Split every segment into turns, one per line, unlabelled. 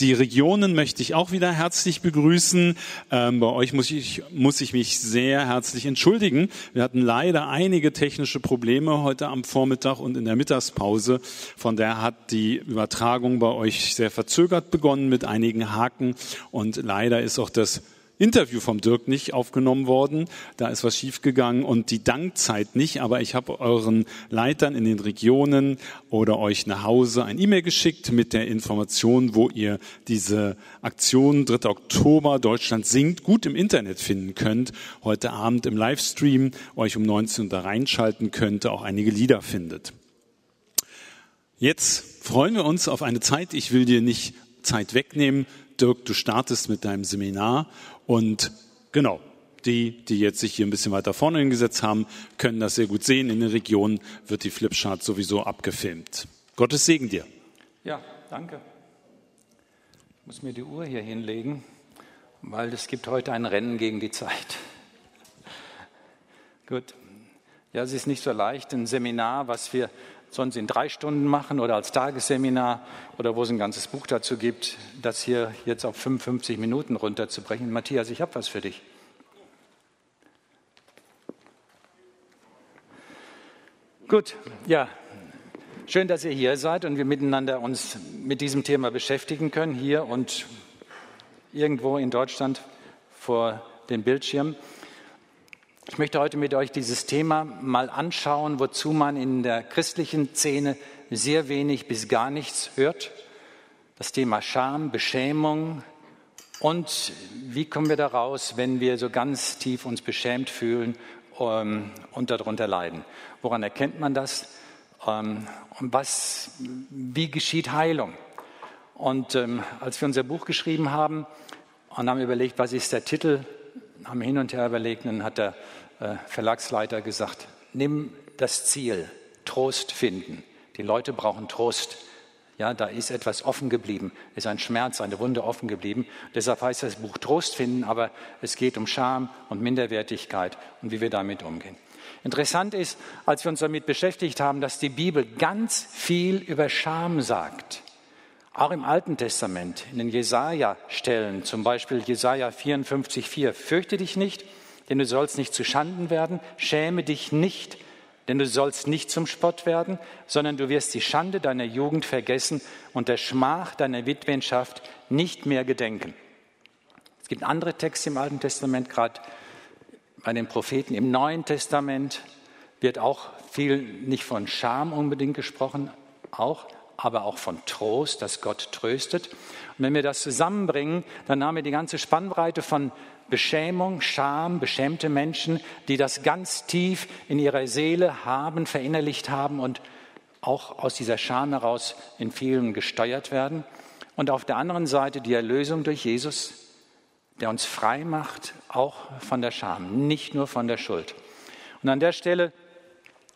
Die Regionen möchte ich auch wieder herzlich begrüßen. Ähm, bei euch muss ich, muss ich mich sehr herzlich entschuldigen. Wir hatten leider einige technische Probleme heute am Vormittag und in der Mittagspause. Von daher hat die Übertragung bei euch sehr verzögert begonnen mit einigen Haken und leider ist auch das Interview vom Dirk nicht aufgenommen worden. Da ist was schiefgegangen und die Dankzeit nicht. Aber ich habe euren Leitern in den Regionen oder euch nach Hause ein E-Mail geschickt mit der Information, wo ihr diese Aktion 3. Oktober Deutschland singt gut im Internet finden könnt. Heute Abend im Livestream euch um 19 Uhr da reinschalten könnt, auch einige Lieder findet. Jetzt freuen wir uns auf eine Zeit. Ich will dir nicht Zeit wegnehmen. Dirk, du startest mit deinem Seminar und genau, die, die jetzt sich hier ein bisschen weiter vorne hingesetzt haben, können das sehr gut sehen. In den Regionen wird die Flipchart sowieso abgefilmt. Gottes Segen dir.
Ja, danke. Ich muss mir die Uhr hier hinlegen, weil es gibt heute ein Rennen gegen die Zeit. Gut. Ja, es ist nicht so leicht, ein Seminar, was wir sonst in drei Stunden machen oder als Tagesseminar oder wo es ein ganzes Buch dazu gibt, das hier jetzt auf 55 Minuten runterzubrechen. Matthias, ich habe was für dich. Gut, ja, schön, dass ihr hier seid und wir miteinander uns mit diesem Thema beschäftigen können, hier und irgendwo in Deutschland vor dem Bildschirm. Ich möchte heute mit euch dieses Thema mal anschauen, wozu man in der christlichen Szene sehr wenig bis gar nichts hört. Das Thema Scham, Beschämung und wie kommen wir da raus, wenn wir so ganz tief uns beschämt fühlen ähm, und darunter leiden. Woran erkennt man das? Ähm, und was, wie geschieht Heilung? Und ähm, als wir unser Buch geschrieben haben und haben überlegt, was ist der Titel, haben hin und her überlegt dann hat der äh, Verlagsleiter gesagt, nimm das Ziel, Trost finden. Die Leute brauchen Trost. Ja, da ist etwas offen geblieben, ist ein Schmerz, eine Wunde offen geblieben. Deshalb heißt das Buch Trost finden, aber es geht um Scham und Minderwertigkeit und wie wir damit umgehen. Interessant ist, als wir uns damit beschäftigt haben, dass die Bibel ganz viel über Scham sagt. Auch im Alten Testament, in den Jesaja-Stellen, zum Beispiel Jesaja 54,4. Fürchte dich nicht, denn du sollst nicht zu Schanden werden. Schäme dich nicht, denn du sollst nicht zum Spott werden, sondern du wirst die Schande deiner Jugend vergessen und der Schmach deiner Witwenschaft nicht mehr gedenken. Es gibt andere Texte im Alten Testament, gerade bei den Propheten. Im Neuen Testament wird auch viel nicht von Scham unbedingt gesprochen, auch, aber auch von Trost, dass Gott tröstet. Und wenn wir das zusammenbringen, dann haben wir die ganze Spannbreite von Beschämung, Scham, beschämte Menschen, die das ganz tief in ihrer Seele haben, verinnerlicht haben und auch aus dieser Scham heraus in vielen gesteuert werden. Und auf der anderen Seite die Erlösung durch Jesus, der uns frei macht, auch von der Scham, nicht nur von der Schuld. Und an der Stelle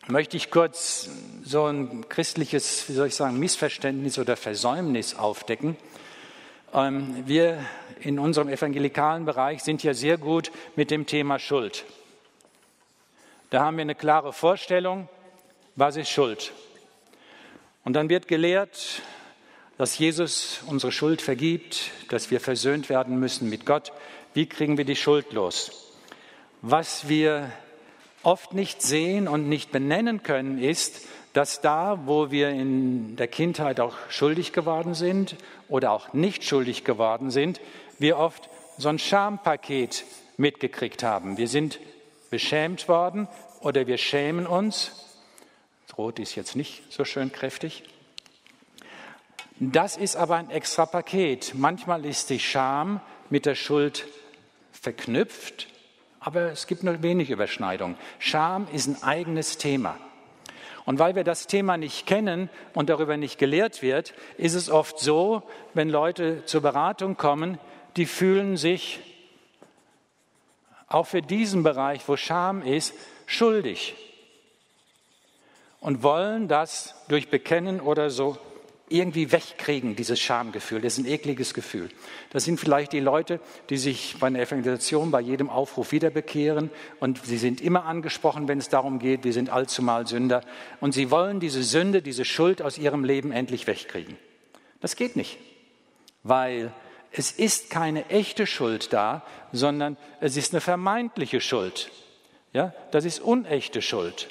möchte ich kurz so ein christliches, wie soll ich sagen, Missverständnis oder Versäumnis aufdecken. Ähm, wir in unserem evangelikalen Bereich sind ja sehr gut mit dem Thema Schuld. Da haben wir eine klare Vorstellung, was ist Schuld. Und dann wird gelehrt, dass Jesus unsere Schuld vergibt, dass wir versöhnt werden müssen mit Gott. Wie kriegen wir die Schuld los? Was wir oft nicht sehen und nicht benennen können, ist, dass da, wo wir in der Kindheit auch schuldig geworden sind oder auch nicht schuldig geworden sind, wir oft so ein Schampaket mitgekriegt haben. Wir sind beschämt worden oder wir schämen uns. Das Rot ist jetzt nicht so schön kräftig. Das ist aber ein extra Paket. Manchmal ist die Scham mit der Schuld verknüpft, aber es gibt nur wenig Überschneidung. Scham ist ein eigenes Thema. Und weil wir das Thema nicht kennen und darüber nicht gelehrt wird, ist es oft so, wenn Leute zur Beratung kommen, die fühlen sich auch für diesen Bereich, wo Scham ist, schuldig und wollen das durch Bekennen oder so irgendwie wegkriegen, dieses Schamgefühl. Das ist ein ekliges Gefühl. Das sind vielleicht die Leute, die sich bei einer Evangelisation bei jedem Aufruf wieder bekehren und sie sind immer angesprochen, wenn es darum geht, wir sind allzumal Sünder und sie wollen diese Sünde, diese Schuld aus ihrem Leben endlich wegkriegen. Das geht nicht. weil es ist keine echte Schuld da, sondern es ist eine vermeintliche Schuld. Ja, das ist unechte Schuld.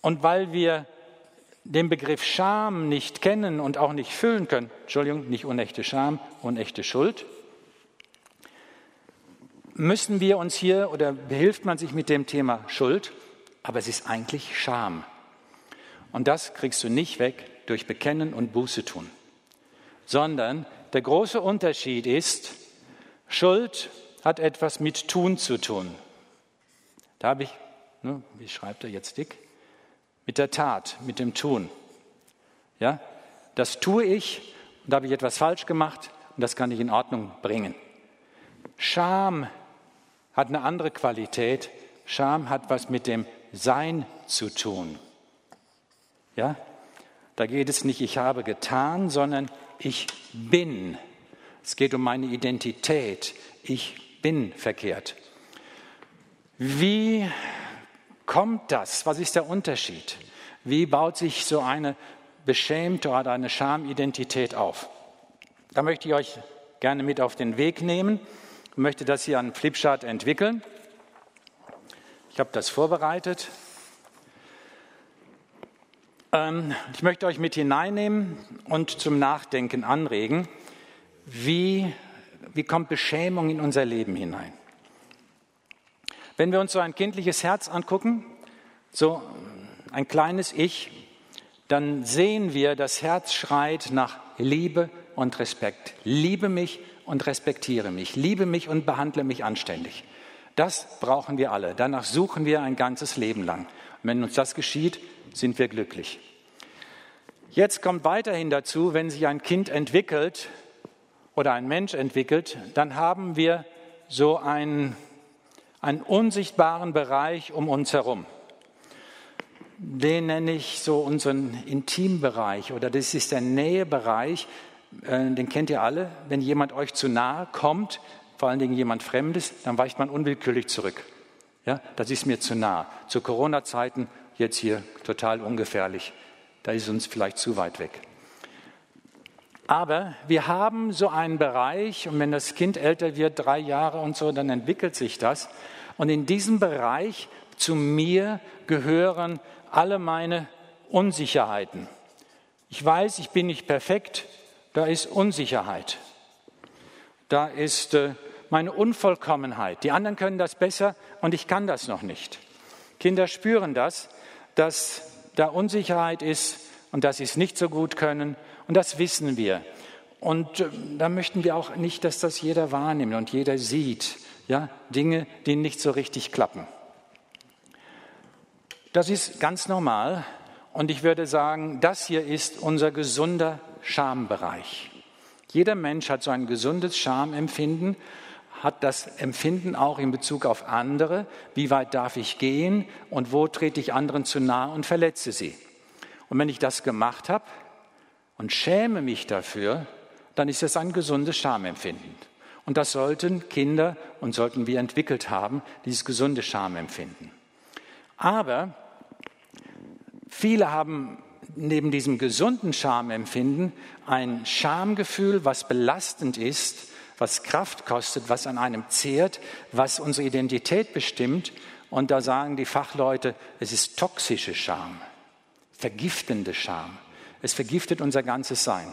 Und weil wir den Begriff Scham nicht kennen und auch nicht füllen können, Entschuldigung, nicht unechte Scham, unechte Schuld, müssen wir uns hier oder behilft man sich mit dem Thema Schuld, aber es ist eigentlich Scham. Und das kriegst du nicht weg durch Bekennen und Buße tun, sondern der große Unterschied ist, Schuld hat etwas mit Tun zu tun. Da habe ich, ne, wie schreibt er jetzt dick? Mit der Tat, mit dem Tun. Ja, das tue ich da habe ich etwas falsch gemacht und das kann ich in Ordnung bringen. Scham hat eine andere Qualität. Scham hat was mit dem Sein zu tun. Ja, da geht es nicht, ich habe getan, sondern ich bin. Es geht um meine Identität. Ich bin verkehrt. Wie kommt das? Was ist der Unterschied? Wie baut sich so eine beschämte oder eine Schamidentität auf? Da möchte ich euch gerne mit auf den Weg nehmen und möchte das hier an Flipchart entwickeln. Ich habe das vorbereitet. Ähm, ich möchte euch mit hineinnehmen und zum Nachdenken anregen, wie, wie kommt Beschämung in unser Leben hinein. Wenn wir uns so ein kindliches Herz angucken, so ein kleines Ich, dann sehen wir, das Herz schreit nach Liebe und Respekt. Liebe mich und respektiere mich. Liebe mich und behandle mich anständig. Das brauchen wir alle. Danach suchen wir ein ganzes Leben lang. Und wenn uns das geschieht, sind wir glücklich. Jetzt kommt weiterhin dazu, wenn sich ein Kind entwickelt oder ein Mensch entwickelt, dann haben wir so einen, einen unsichtbaren Bereich um uns herum. Den nenne ich so unseren Intimbereich oder das ist der Nähebereich. Äh, den kennt ihr alle. Wenn jemand euch zu nahe kommt, vor allen Dingen jemand Fremdes, dann weicht man unwillkürlich zurück. Ja, das ist mir zu nah. Zu Corona-Zeiten jetzt hier total ungefährlich da ist uns vielleicht zu weit weg. Aber wir haben so einen Bereich, und wenn das Kind älter wird, drei Jahre und so, dann entwickelt sich das. Und in diesem Bereich zu mir gehören alle meine Unsicherheiten. Ich weiß, ich bin nicht perfekt, da ist Unsicherheit. Da ist äh, meine Unvollkommenheit. Die anderen können das besser und ich kann das noch nicht. Kinder spüren das, dass da Unsicherheit ist und dass sie es nicht so gut können. Und das wissen wir. Und äh, da möchten wir auch nicht, dass das jeder wahrnimmt und jeder sieht. Ja, Dinge, die nicht so richtig klappen. Das ist ganz normal. Und ich würde sagen, das hier ist unser gesunder Schambereich. Jeder Mensch hat so ein gesundes Schamempfinden hat das Empfinden auch in Bezug auf andere, wie weit darf ich gehen und wo trete ich anderen zu nahe und verletze sie. Und wenn ich das gemacht habe und schäme mich dafür, dann ist es ein gesundes Schamempfinden. Und das sollten Kinder und sollten wir entwickelt haben, dieses gesunde Schamempfinden. Aber viele haben neben diesem gesunden Schamempfinden ein Schamgefühl, was belastend ist was Kraft kostet, was an einem zehrt, was unsere Identität bestimmt. Und da sagen die Fachleute, es ist toxische Scham, vergiftende Scham. Es vergiftet unser ganzes Sein.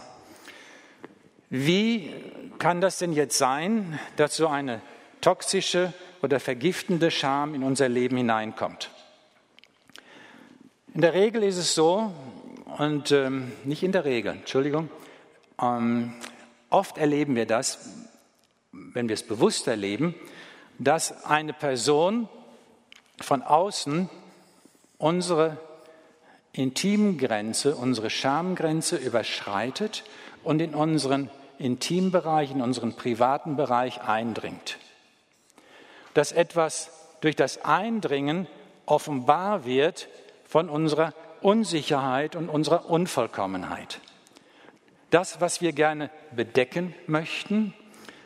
Wie kann das denn jetzt sein, dass so eine toxische oder vergiftende Scham in unser Leben hineinkommt? In der Regel ist es so, und ähm, nicht in der Regel, Entschuldigung, ähm, oft erleben wir das, wenn wir es bewusst erleben, dass eine Person von außen unsere Intimgrenze, unsere Schamgrenze überschreitet und in unseren Intimbereich, in unseren privaten Bereich eindringt. Dass etwas durch das Eindringen offenbar wird von unserer Unsicherheit und unserer Unvollkommenheit. Das, was wir gerne bedecken möchten,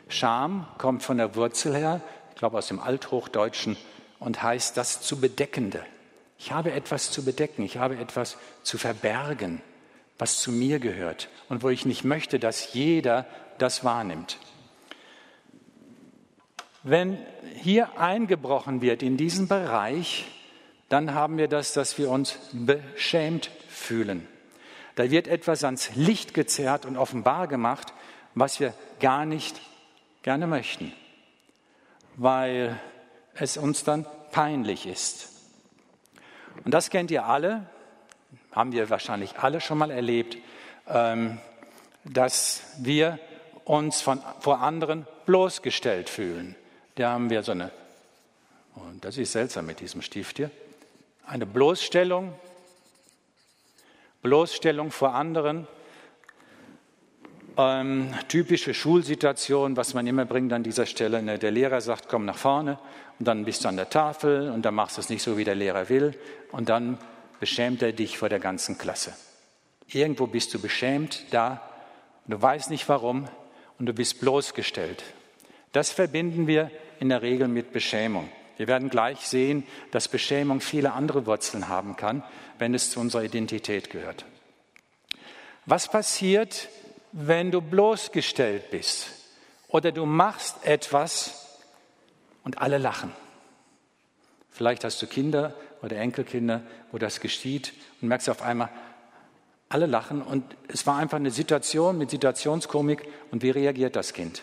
Scham kommt von der Wurzel her, ich glaube aus dem Althochdeutschen, und heißt das zu bedeckende. Ich habe etwas zu bedecken, ich habe etwas zu verbergen. was zu mir gehört und wo ich nicht möchte, dass jeder das wahrnimmt. Wenn hier eingebrochen wird in diesen Bereich, dann haben wir das, dass wir uns beschämt fühlen. Da wird etwas ans Licht gezerrt und offenbar gemacht, was wir gar nicht gerne möchten, weil es uns dann peinlich ist. Und das kennt ihr alle, haben wir wahrscheinlich alle schon mal erlebt, ähm, dass wir uns von, vor anderen bloßgestellt fühlen. Da haben wir so eine, und das ist seltsam mit diesem Stift hier, eine Bloßstellung, Bloßstellung vor anderen, ähm, typische Schulsituation, was man immer bringt an dieser Stelle. Ne, der Lehrer sagt, komm nach vorne und dann bist du an der Tafel und dann machst du es nicht so, wie der Lehrer will und dann beschämt er dich vor der ganzen Klasse. Irgendwo bist du beschämt da, du weißt nicht warum und du bist bloßgestellt. Das verbinden wir in der Regel mit Beschämung. Wir werden gleich sehen, dass Beschämung viele andere Wurzeln haben kann, wenn es zu unserer Identität gehört. Was passiert, wenn du bloßgestellt bist oder du machst etwas und alle lachen? Vielleicht hast du Kinder oder Enkelkinder, wo das geschieht und merkst auf einmal, alle lachen und es war einfach eine Situation mit Situationskomik und wie reagiert das Kind?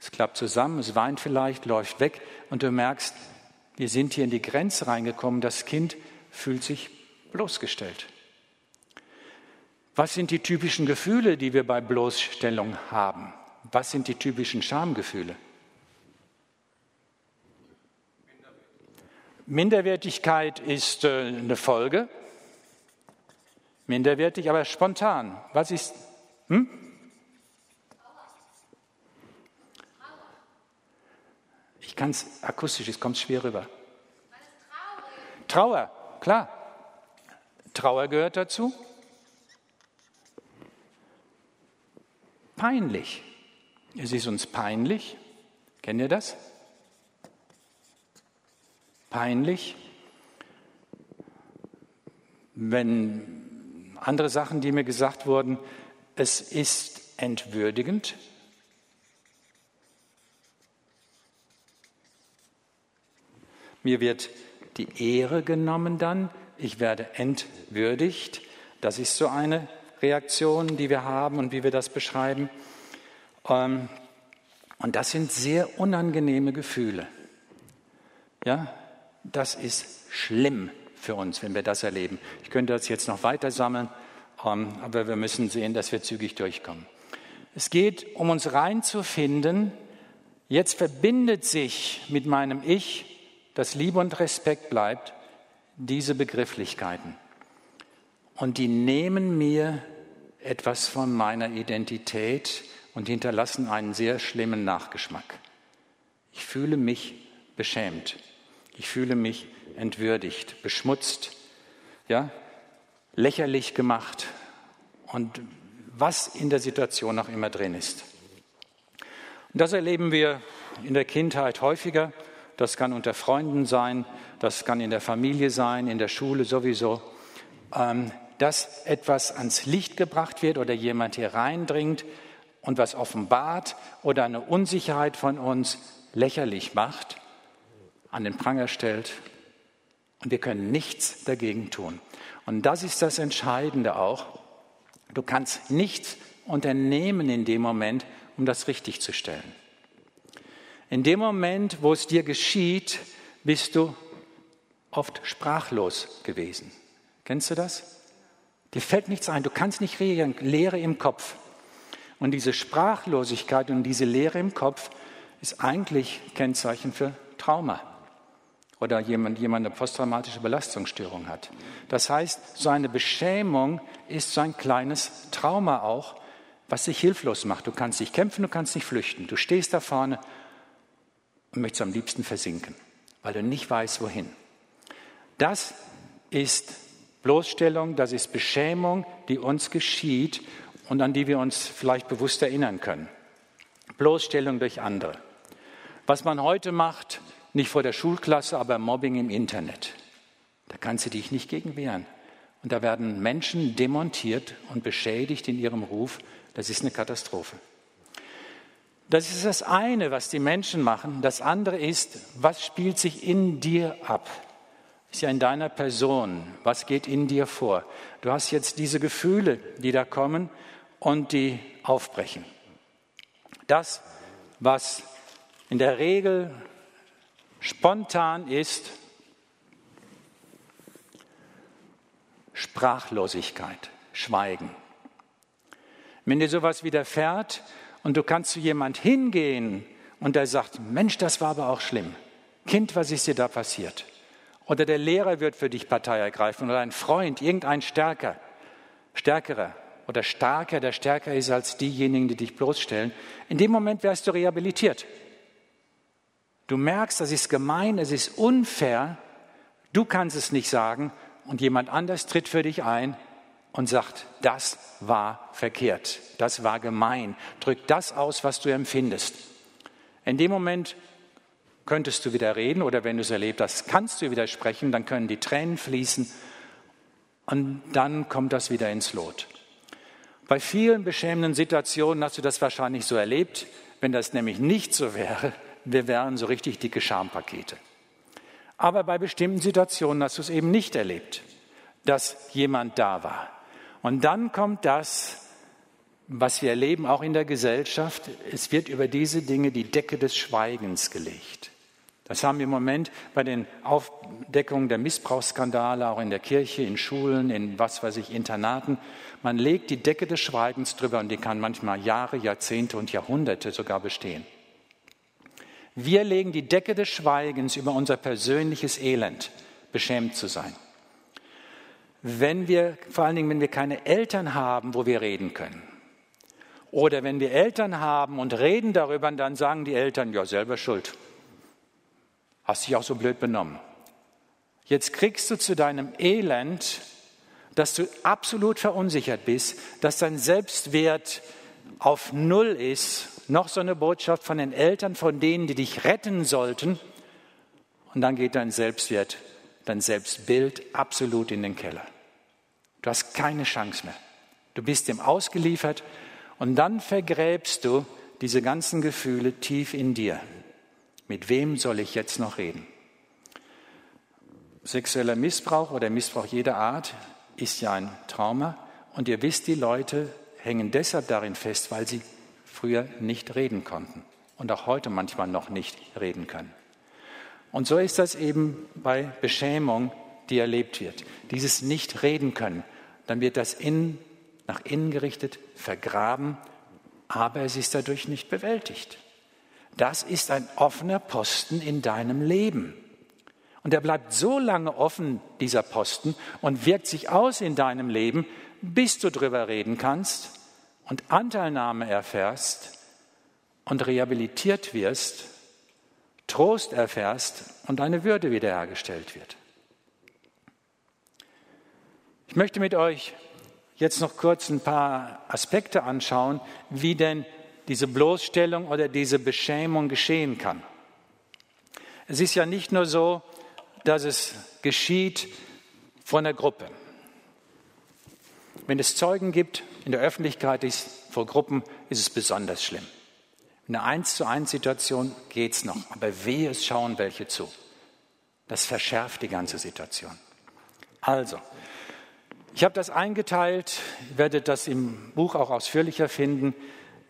Es klappt zusammen, es weint vielleicht, läuft weg und du merkst, wir sind hier in die Grenze reingekommen, das Kind fühlt sich bloßgestellt. Was sind die typischen Gefühle, die wir bei Bloßstellung haben? Was sind die typischen Schamgefühle? Minderwertigkeit ist äh, eine Folge. Minderwertig, aber spontan. Was ist? Hm? Ich kann es akustisch, es kommt schwer rüber. Trauer, klar. Trauer gehört dazu. Peinlich. Es ist uns peinlich. Kennt ihr das? peinlich, wenn andere Sachen, die mir gesagt wurden, es ist entwürdigend. Mir wird die Ehre genommen dann, ich werde entwürdigt. Das ist so eine Reaktion, die wir haben und wie wir das beschreiben. Ähm, und das sind sehr unangenehme Gefühle. Ja, das ist schlimm für uns, wenn wir das erleben. Ich könnte das jetzt noch weiter sammeln, ähm, aber wir müssen sehen, dass wir zügig durchkommen. Es geht um uns reinzufinden. Jetzt verbindet sich mit meinem Ich, das Liebe und Respekt bleibt, diese Begrifflichkeiten. Und die nehmen mir etwas von meiner Identität und hinterlassen einen sehr schlimmen Nachgeschmack. Ich fühle mich beschämt. Ich fühle mich entwürdigt, beschmutzt, ja, lächerlich gemacht und was in der Situation auch immer drin ist. Und das erleben wir in der Kindheit häufiger. Das kann unter Freunden sein, das kann in der Familie sein, in der Schule sowieso. Ähm, dass etwas ans Licht gebracht wird oder jemand hier reindringt und was offenbart oder eine Unsicherheit von uns lächerlich macht an den Pranger stellt und wir können nichts dagegen tun. Und das ist das Entscheidende auch. Du kannst nichts unternehmen in dem Moment, um das richtig zu stellen. In dem Moment, wo es dir geschieht, bist du oft sprachlos gewesen. Kennst du das? Dir fällt nichts ein, du kannst nicht reagieren, Leere im Kopf. Und diese Sprachlosigkeit und diese Leere im Kopf ist eigentlich Kennzeichen für Trauma oder jemand, jemand eine posttraumatische Belastungsstörung hat. Das heißt, so eine Beschämung ist so ein kleines Trauma auch, was dich hilflos macht. Du kannst nicht kämpfen, du kannst nicht flüchten. Du stehst da vorne und möchtest am liebsten versinken, weil du nicht weißt, wohin. Das ist Bloßstellung, das ist Beschämung, die uns geschieht und an die wir uns vielleicht bewusst erinnern können. Bloßstellung durch andere. Was man heute macht, nicht vor der Schulklasse, aber Mobbing im Internet. Da kannst du dich nicht gegen wehren. Und da werden Menschen demontiert und beschädigt in ihrem Ruf. Das ist eine Katastrophe. Das ist das eine, was die Menschen machen. Das andere ist, was spielt sich in dir ab? Ist ja in deiner Person. Was geht in dir vor? Du hast jetzt diese Gefühle, die da kommen und die aufbrechen. Das, was in der Regel spontan ist, Sprachlosigkeit, Schweigen. Wenn dir sowas widerfährt und du kannst zu jemand hingehen und der sagt, Mensch, das war aber auch schlimm. Kind, was ist dir da passiert? Oder der Lehrer wird für dich Partei ergreifen oder ein Freund, irgendein Stärker, Stärkerer oder Starker, der stärker ist als diejenigen, die dich bloßstellen. In dem Moment wärst du rehabilitiert. Du merkst, das ist gemein, es ist unfair, du kannst es nicht sagen und jemand anders tritt für dich ein und sagt, das war verkehrt, das war gemein, drück das aus, was du empfindest. In dem Moment könntest du wieder reden oder wenn du es erlebt hast, kannst du widersprechen, dann können die Tränen fließen und dann kommt das wieder ins Lot. Bei vielen beschämenden Situationen hast du das wahrscheinlich so erlebt. Wenn das nämlich nicht so wäre, wir wären so richtig dicke Schampakete. Aber bei bestimmten Situationen hast du es eben nicht erlebt, dass jemand da war. Und dann kommt das, was wir erleben, auch in der Gesellschaft. Es wird über diese Dinge die Decke des Schweigens gelegt. Das haben wir im Moment bei den Aufdeckungen der Missbrauchsskandale, auch in der Kirche, in Schulen, in was weiß ich, Internaten. Man legt die Decke des Schweigens drüber und die kann manchmal Jahre, Jahrzehnte und Jahrhunderte sogar bestehen. Wir legen die Decke des Schweigens über unser persönliches Elend, beschämt zu sein. Wenn wir, vor allen Dingen, wenn wir keine Eltern haben, wo wir reden können. Oder wenn wir Eltern haben und reden darüber, dann sagen die Eltern, ja, selber schuld. Hast dich auch so blöd benommen. Jetzt kriegst du zu deinem Elend, dass du absolut verunsichert bist, dass dein Selbstwert auf Null ist noch so eine Botschaft von den Eltern, von denen, die dich retten sollten. Und dann geht dein Selbstwert, dein Selbstbild absolut in den Keller. Du hast keine Chance mehr. Du bist dem ausgeliefert und dann vergräbst du diese ganzen Gefühle tief in dir. Mit wem soll ich jetzt noch reden? Sexueller Missbrauch oder Missbrauch jeder Art ist ja ein Trauma und ihr wisst, die Leute hängen deshalb darin fest, weil sie früher nicht reden konnten und auch heute manchmal noch nicht reden können. Und so ist das eben bei Beschämung, die erlebt wird. Dieses Nicht-Reden können, dann wird das in, nach innen gerichtet, vergraben, aber es ist dadurch nicht bewältigt. Das ist ein offener Posten in deinem Leben. Und er bleibt so lange offen, dieser Posten, und wirkt sich aus in deinem Leben, bis du drüber reden kannst und Anteilnahme erfährst und rehabilitiert wirst, Trost erfährst und deine Würde wiederhergestellt wird. Ich möchte mit euch jetzt noch kurz ein paar Aspekte anschauen, wie denn diese Bloßstellung oder diese Beschämung geschehen kann. Es ist ja nicht nur so, dass es geschieht von der Gruppe. Wenn es Zeugen gibt in der Öffentlichkeit ist, vor Gruppen, ist es besonders schlimm. In einer Eins zu eins Situation geht es noch, aber wehe, es schauen welche zu. Das verschärft die ganze Situation. Also, ich habe das eingeteilt, ihr werdet das im Buch auch ausführlicher finden.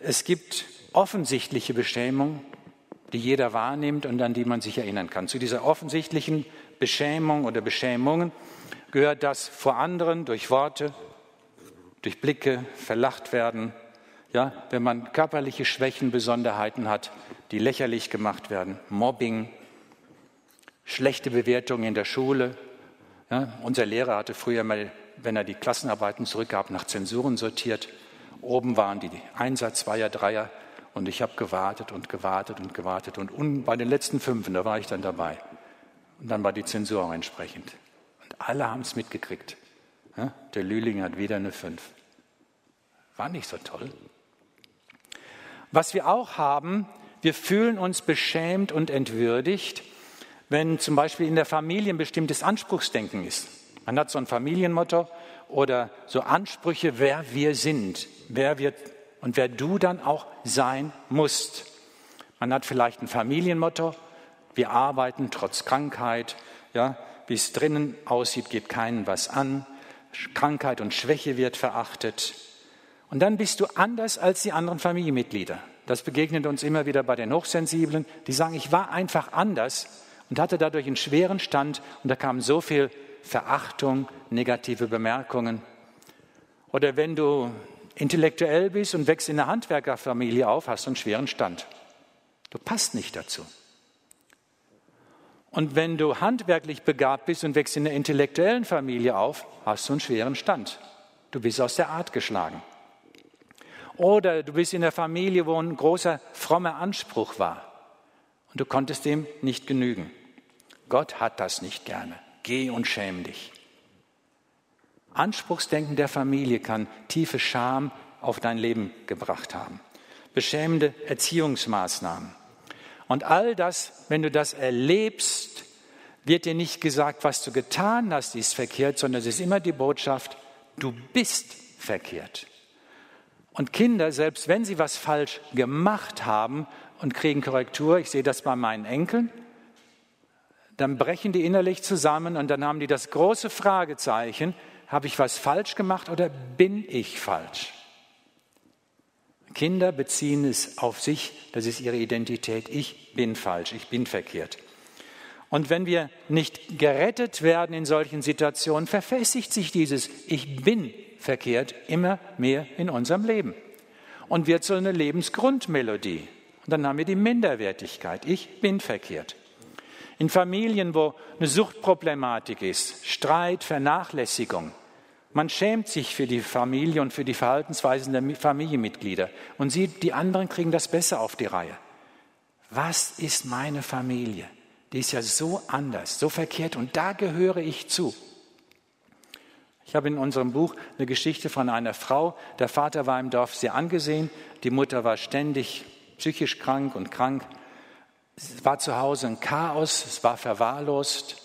Es gibt offensichtliche Beschämung, die jeder wahrnimmt und an die man sich erinnern kann. Zu dieser offensichtlichen Beschämung oder Beschämungen gehört das vor anderen durch Worte, durch Blicke verlacht werden, ja, wenn man körperliche Schwächen, Besonderheiten hat, die lächerlich gemacht werden, Mobbing, schlechte Bewertungen in der Schule. Ja, unser Lehrer hatte früher mal, wenn er die Klassenarbeiten zurückgab, nach Zensuren sortiert. Oben waren die Einser, Zweier, Dreier und ich habe gewartet und gewartet und gewartet und bei den letzten fünf, da war ich dann dabei. Und dann war die Zensur auch entsprechend. Und alle haben es mitgekriegt. Der Lühling hat wieder eine 5. War nicht so toll. Was wir auch haben, wir fühlen uns beschämt und entwürdigt, wenn zum Beispiel in der Familie ein bestimmtes Anspruchsdenken ist. Man hat so ein Familienmotto, oder so Ansprüche, wer wir sind, wer wir und wer du dann auch sein musst. Man hat vielleicht ein Familienmotto, wir arbeiten trotz Krankheit, ja, wie es drinnen aussieht, geht keinen was an. Krankheit und Schwäche wird verachtet. Und dann bist du anders als die anderen Familienmitglieder. Das begegnet uns immer wieder bei den Hochsensiblen, die sagen, ich war einfach anders und hatte dadurch einen schweren Stand und da kam so viel Verachtung, negative Bemerkungen. Oder wenn du intellektuell bist und wächst in einer Handwerkerfamilie auf, hast du einen schweren Stand. Du passt nicht dazu. Und wenn du handwerklich begabt bist und wächst in einer intellektuellen Familie auf, hast du einen schweren Stand. Du bist aus der Art geschlagen. Oder du bist in einer Familie, wo ein großer frommer Anspruch war und du konntest dem nicht genügen. Gott hat das nicht gerne. Geh und schäm dich. Anspruchsdenken der Familie kann tiefe Scham auf dein Leben gebracht haben. Beschämende Erziehungsmaßnahmen. Und all das, wenn du das erlebst, wird dir nicht gesagt, was du getan hast, ist verkehrt, sondern es ist immer die Botschaft, du bist verkehrt. Und Kinder, selbst wenn sie was falsch gemacht haben und kriegen Korrektur, ich sehe das bei meinen Enkeln, dann brechen die innerlich zusammen und dann haben die das große Fragezeichen, habe ich was falsch gemacht oder bin ich falsch? Kinder beziehen es auf sich, das ist ihre Identität. Ich bin falsch, ich bin verkehrt. Und wenn wir nicht gerettet werden in solchen Situationen, verfestigt sich dieses Ich bin verkehrt immer mehr in unserem Leben und wird so eine Lebensgrundmelodie. Und dann haben wir die Minderwertigkeit. Ich bin verkehrt. In Familien, wo eine Suchtproblematik ist, Streit, Vernachlässigung, man schämt sich für die Familie und für die Verhaltensweisen der Familienmitglieder und sieht, die anderen kriegen das besser auf die Reihe. Was ist meine Familie? Die ist ja so anders, so verkehrt und da gehöre ich zu. Ich habe in unserem Buch eine Geschichte von einer Frau. Der Vater war im Dorf sehr angesehen, die Mutter war ständig psychisch krank und krank. Es war zu Hause ein Chaos, es war verwahrlost.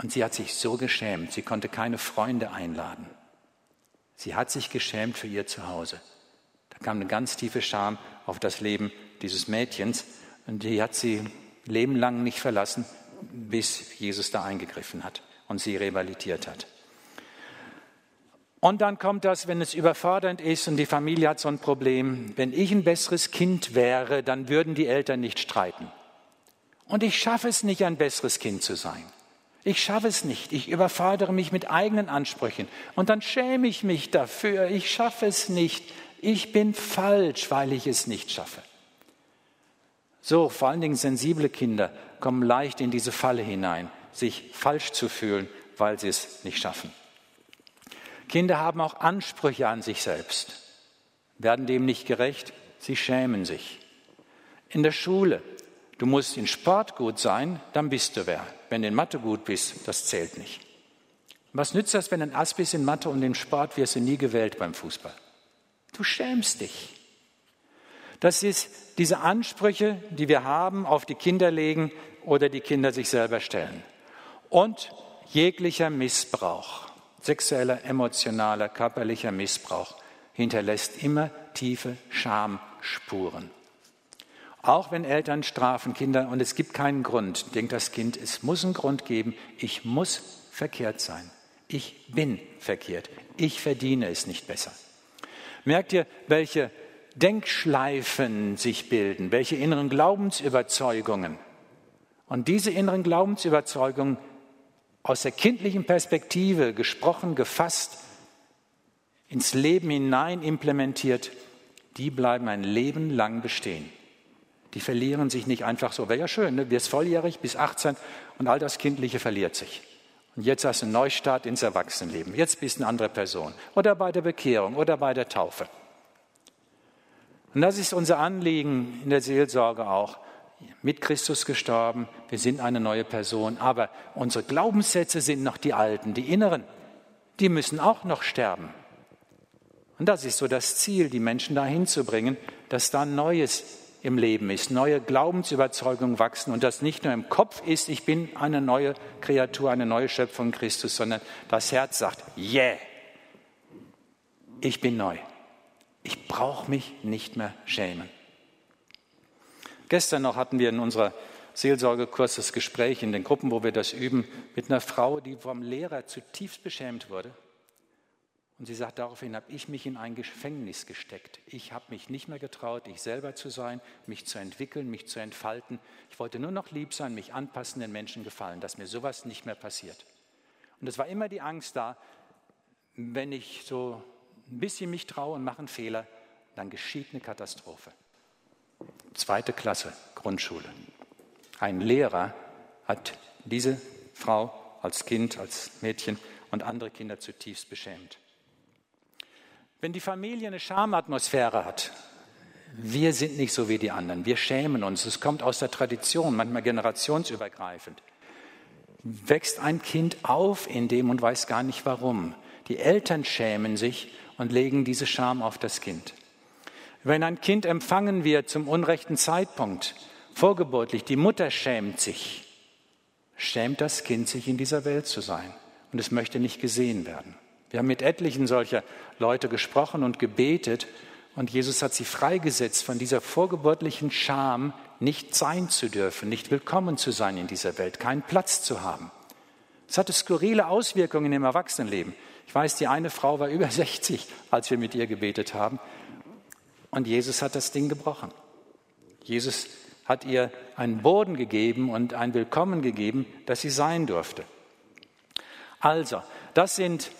Und sie hat sich so geschämt, sie konnte keine Freunde einladen. Sie hat sich geschämt für ihr Zuhause. Da kam eine ganz tiefe Scham auf das Leben dieses Mädchens und die hat sie lebenlang nicht verlassen, bis Jesus da eingegriffen hat und sie rehabilitiert hat. Und dann kommt das, wenn es überfordernd ist und die Familie hat so ein Problem. Wenn ich ein besseres Kind wäre, dann würden die Eltern nicht streiten. Und ich schaffe es nicht, ein besseres Kind zu sein. Ich schaffe es nicht. Ich überfordere mich mit eigenen Ansprüchen. Und dann schäme ich mich dafür. Ich schaffe es nicht. Ich bin falsch, weil ich es nicht schaffe. So, vor allen Dingen sensible Kinder kommen leicht in diese Falle hinein, sich falsch zu fühlen, weil sie es nicht schaffen. Kinder haben auch Ansprüche an sich selbst, werden dem nicht gerecht, sie schämen sich. In der Schule, du musst in Sport gut sein, dann bist du wer. Wenn du in Mathe gut bist, das zählt nicht. Was nützt das, wenn ein Ass bist in Mathe und im Sport wirst du nie gewählt beim Fußball? Du schämst dich. Das ist diese Ansprüche, die wir haben, auf die Kinder legen oder die Kinder sich selber stellen. Und jeglicher Missbrauch sexueller, emotionaler, körperlicher Missbrauch hinterlässt immer tiefe Schamspuren. Auch wenn Eltern strafen Kinder und es gibt keinen Grund, denkt das Kind, es muss einen Grund geben, ich muss verkehrt sein. Ich bin verkehrt. Ich verdiene es nicht besser. Merkt ihr, welche Denkschleifen sich bilden, welche inneren Glaubensüberzeugungen? Und diese inneren Glaubensüberzeugungen aus der kindlichen Perspektive gesprochen, gefasst, ins Leben hinein implementiert, die bleiben ein Leben lang bestehen. Die verlieren sich nicht einfach so. Wäre ja schön, ne? wirst volljährig bis 18 und all das Kindliche verliert sich. Und jetzt hast du einen Neustart ins Erwachsenenleben. Jetzt bist du eine andere Person. Oder bei der Bekehrung oder bei der Taufe. Und das ist unser Anliegen in der Seelsorge auch mit Christus gestorben, wir sind eine neue Person, aber unsere Glaubenssätze sind noch die alten, die inneren, die müssen auch noch sterben. Und das ist so das Ziel, die Menschen dahin zu bringen, dass da neues im Leben ist, neue Glaubensüberzeugungen wachsen und das nicht nur im Kopf ist, ich bin eine neue Kreatur, eine neue Schöpfung Christus, sondern das Herz sagt, yeah, ich bin neu. Ich brauche mich nicht mehr schämen. Gestern noch hatten wir in unserer Seelsorgekurs das Gespräch in den Gruppen, wo wir das üben, mit einer Frau, die vom Lehrer zutiefst beschämt wurde und sie sagt, daraufhin habe ich mich in ein Gefängnis gesteckt. Ich habe mich nicht mehr getraut, ich selber zu sein, mich zu entwickeln, mich zu entfalten. Ich wollte nur noch lieb sein, mich anpassen, den Menschen gefallen, dass mir sowas nicht mehr passiert. Und es war immer die Angst da, wenn ich so ein bisschen mich traue und mache einen Fehler, dann geschieht eine Katastrophe. Zweite Klasse Grundschule. Ein Lehrer hat diese Frau als Kind, als Mädchen und andere Kinder zutiefst beschämt. Wenn die Familie eine Schamatmosphäre hat, wir sind nicht so wie die anderen, wir schämen uns, es kommt aus der Tradition, manchmal generationsübergreifend. Wächst ein Kind auf in dem und weiß gar nicht warum. Die Eltern schämen sich und legen diese Scham auf das Kind. Wenn ein Kind empfangen wird zum unrechten Zeitpunkt, vorgeburtlich, die Mutter schämt sich, schämt das Kind sich in dieser Welt zu sein und es möchte nicht gesehen werden. Wir haben mit etlichen solcher Leute gesprochen und gebetet und Jesus hat sie freigesetzt von dieser vorgeburtlichen Scham, nicht sein zu dürfen, nicht willkommen zu sein in dieser Welt, keinen Platz zu haben. Es hatte skurrile Auswirkungen im Erwachsenenleben. Ich weiß, die eine Frau war über 60, als wir mit ihr gebetet haben. Und Jesus hat das Ding gebrochen. Jesus hat ihr einen Boden gegeben und ein Willkommen gegeben, das sie sein durfte. Also, das sind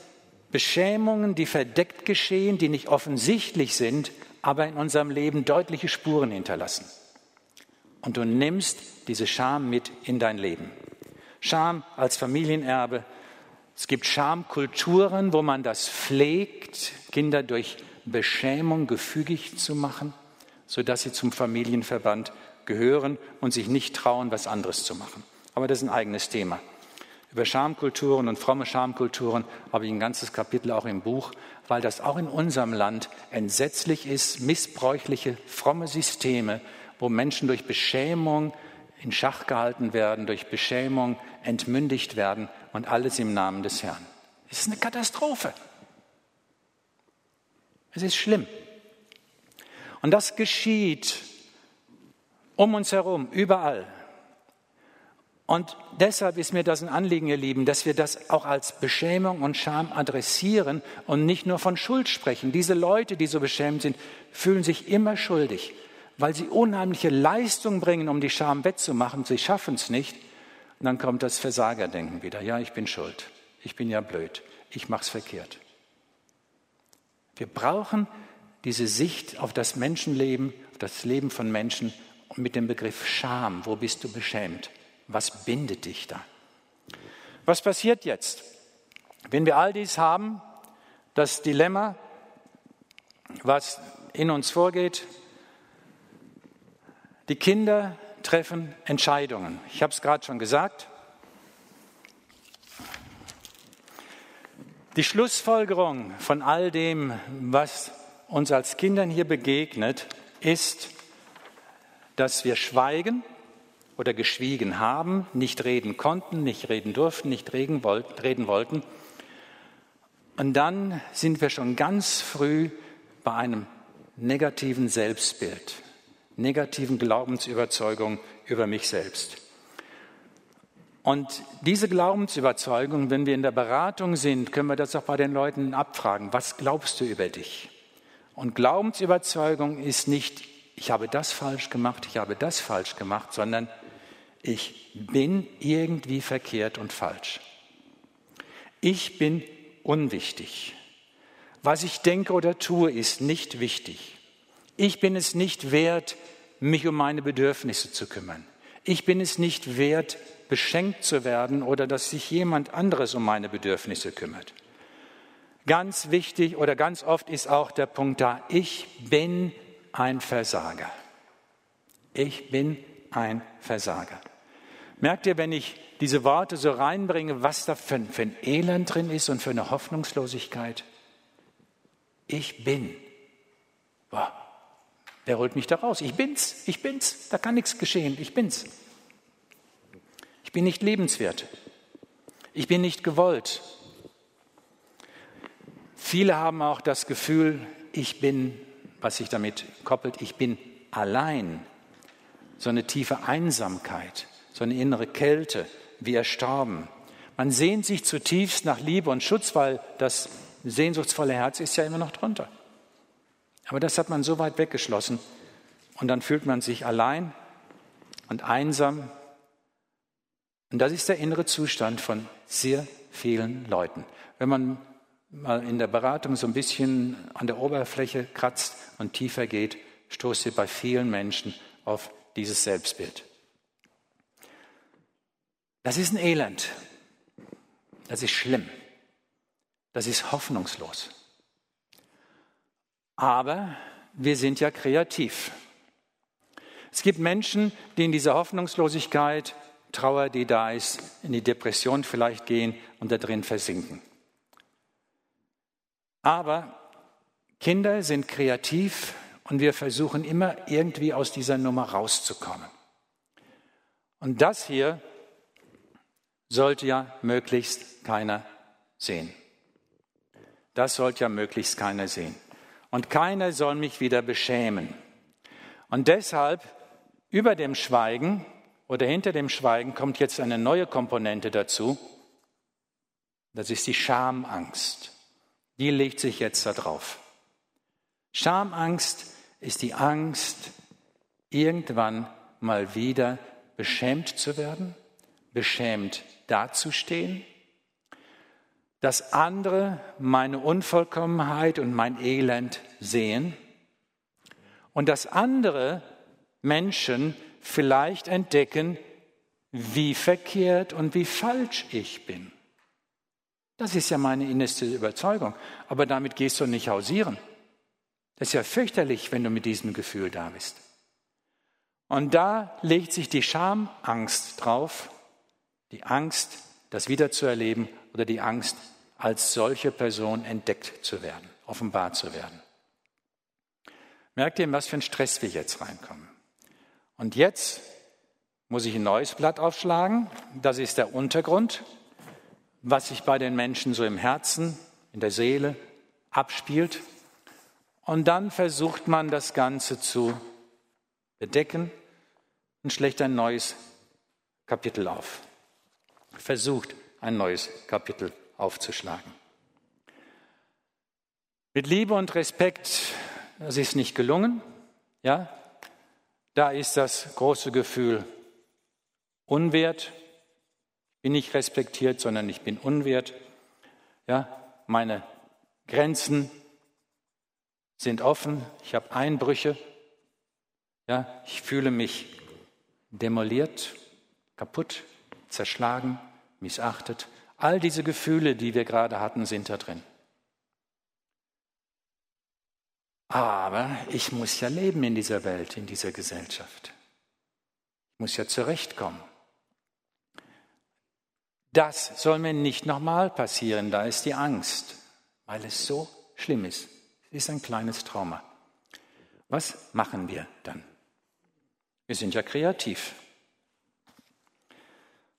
Beschämungen, die verdeckt geschehen, die nicht offensichtlich sind, aber in unserem Leben deutliche Spuren hinterlassen. Und du nimmst diese Scham mit in dein Leben. Scham als Familienerbe. Es gibt Schamkulturen, wo man das pflegt, Kinder durch Beschämung gefügig zu machen, sodass sie zum Familienverband gehören und sich nicht trauen, was anderes zu machen. Aber das ist ein eigenes Thema. Über Schamkulturen und fromme Schamkulturen habe ich ein ganzes Kapitel auch im Buch, weil das auch in unserem Land entsetzlich ist, missbräuchliche, fromme Systeme, wo Menschen durch Beschämung in Schach gehalten werden, durch Beschämung entmündigt werden und alles im Namen des Herrn. Es ist eine Katastrophe. Es ist schlimm. Und das geschieht um uns herum, überall. Und deshalb ist mir das ein Anliegen, ihr Lieben, dass wir das auch als Beschämung und Scham adressieren und nicht nur von Schuld sprechen. Diese Leute, die so beschämt sind, fühlen sich immer schuldig, weil sie unheimliche Leistung bringen, um die Scham wettzumachen. Sie schaffen es nicht. Und dann kommt das Versagerdenken wieder. Ja, ich bin schuld. Ich bin ja blöd. Ich mache es verkehrt. Wir brauchen diese Sicht auf das Menschenleben, auf das Leben von Menschen mit dem Begriff Scham. Wo bist du beschämt? Was bindet dich da? Was passiert jetzt, wenn wir all dies haben, das Dilemma, was in uns vorgeht? Die Kinder treffen Entscheidungen. Ich habe es gerade schon gesagt. Die Schlussfolgerung von all dem, was uns als Kindern hier begegnet, ist, dass wir schweigen oder geschwiegen haben, nicht reden konnten, nicht reden durften, nicht reden wollten. Und dann sind wir schon ganz früh bei einem negativen Selbstbild, negativen Glaubensüberzeugung über mich selbst. Und diese Glaubensüberzeugung, wenn wir in der Beratung sind, können wir das auch bei den Leuten abfragen. Was glaubst du über dich? Und Glaubensüberzeugung ist nicht, ich habe das falsch gemacht, ich habe das falsch gemacht, sondern ich bin irgendwie verkehrt und falsch. Ich bin unwichtig. Was ich denke oder tue, ist nicht wichtig. Ich bin es nicht wert, mich um meine Bedürfnisse zu kümmern. Ich bin es nicht wert, beschenkt zu werden oder dass sich jemand anderes um meine Bedürfnisse kümmert. Ganz wichtig oder ganz oft ist auch der Punkt da, ich bin ein Versager. Ich bin ein Versager. Merkt ihr, wenn ich diese Worte so reinbringe, was da für, für ein Elend drin ist und für eine Hoffnungslosigkeit? Ich bin. Boah, wer holt mich da raus? Ich bin's, ich bin's, da kann nichts geschehen, ich bin's. Ich bin nicht lebenswert. Ich bin nicht gewollt. Viele haben auch das Gefühl, ich bin, was sich damit koppelt, ich bin allein. So eine tiefe Einsamkeit, so eine innere Kälte, wie erstorben. Man sehnt sich zutiefst nach Liebe und Schutz, weil das sehnsuchtsvolle Herz ist ja immer noch drunter. Aber das hat man so weit weggeschlossen und dann fühlt man sich allein und einsam. Und das ist der innere Zustand von sehr vielen Leuten. Wenn man mal in der Beratung so ein bisschen an der Oberfläche kratzt und tiefer geht, stoßt ihr bei vielen Menschen auf dieses Selbstbild. Das ist ein Elend. Das ist schlimm. Das ist hoffnungslos. Aber wir sind ja kreativ. Es gibt Menschen, die in dieser Hoffnungslosigkeit, Trauer, die da ist, in die Depression vielleicht gehen und da drin versinken. Aber Kinder sind kreativ und wir versuchen immer irgendwie aus dieser Nummer rauszukommen. Und das hier sollte ja möglichst keiner sehen. Das sollte ja möglichst keiner sehen. Und keiner soll mich wieder beschämen. Und deshalb über dem Schweigen oder hinter dem Schweigen kommt jetzt eine neue Komponente dazu. Das ist die Schamangst. Die legt sich jetzt da drauf. Schamangst ist die Angst, irgendwann mal wieder beschämt zu werden, beschämt dazustehen dass andere meine Unvollkommenheit und mein Elend sehen und dass andere Menschen vielleicht entdecken, wie verkehrt und wie falsch ich bin. Das ist ja meine innerste Überzeugung. Aber damit gehst du nicht hausieren. Das ist ja fürchterlich, wenn du mit diesem Gefühl da bist. Und da legt sich die Schamangst drauf, die Angst, das wiederzuerleben oder die Angst, als solche Person entdeckt zu werden, offenbar zu werden. Merkt ihr, in was für ein Stress wir jetzt reinkommen? Und jetzt muss ich ein neues Blatt aufschlagen. Das ist der Untergrund, was sich bei den Menschen so im Herzen, in der Seele abspielt. Und dann versucht man das Ganze zu bedecken und schlägt ein neues Kapitel auf. Versucht ein neues Kapitel aufzuschlagen. Mit Liebe und Respekt, das ist nicht gelungen, ja, da ist das große Gefühl unwert, bin nicht respektiert, sondern ich bin unwert, ja, meine Grenzen sind offen, ich habe Einbrüche, ja, ich fühle mich demoliert, kaputt, zerschlagen, missachtet. All diese Gefühle, die wir gerade hatten, sind da drin. Aber ich muss ja leben in dieser Welt, in dieser Gesellschaft. Ich muss ja zurechtkommen. Das soll mir nicht nochmal passieren, da ist die Angst, weil es so schlimm ist. Es ist ein kleines Trauma. Was machen wir dann? Wir sind ja kreativ.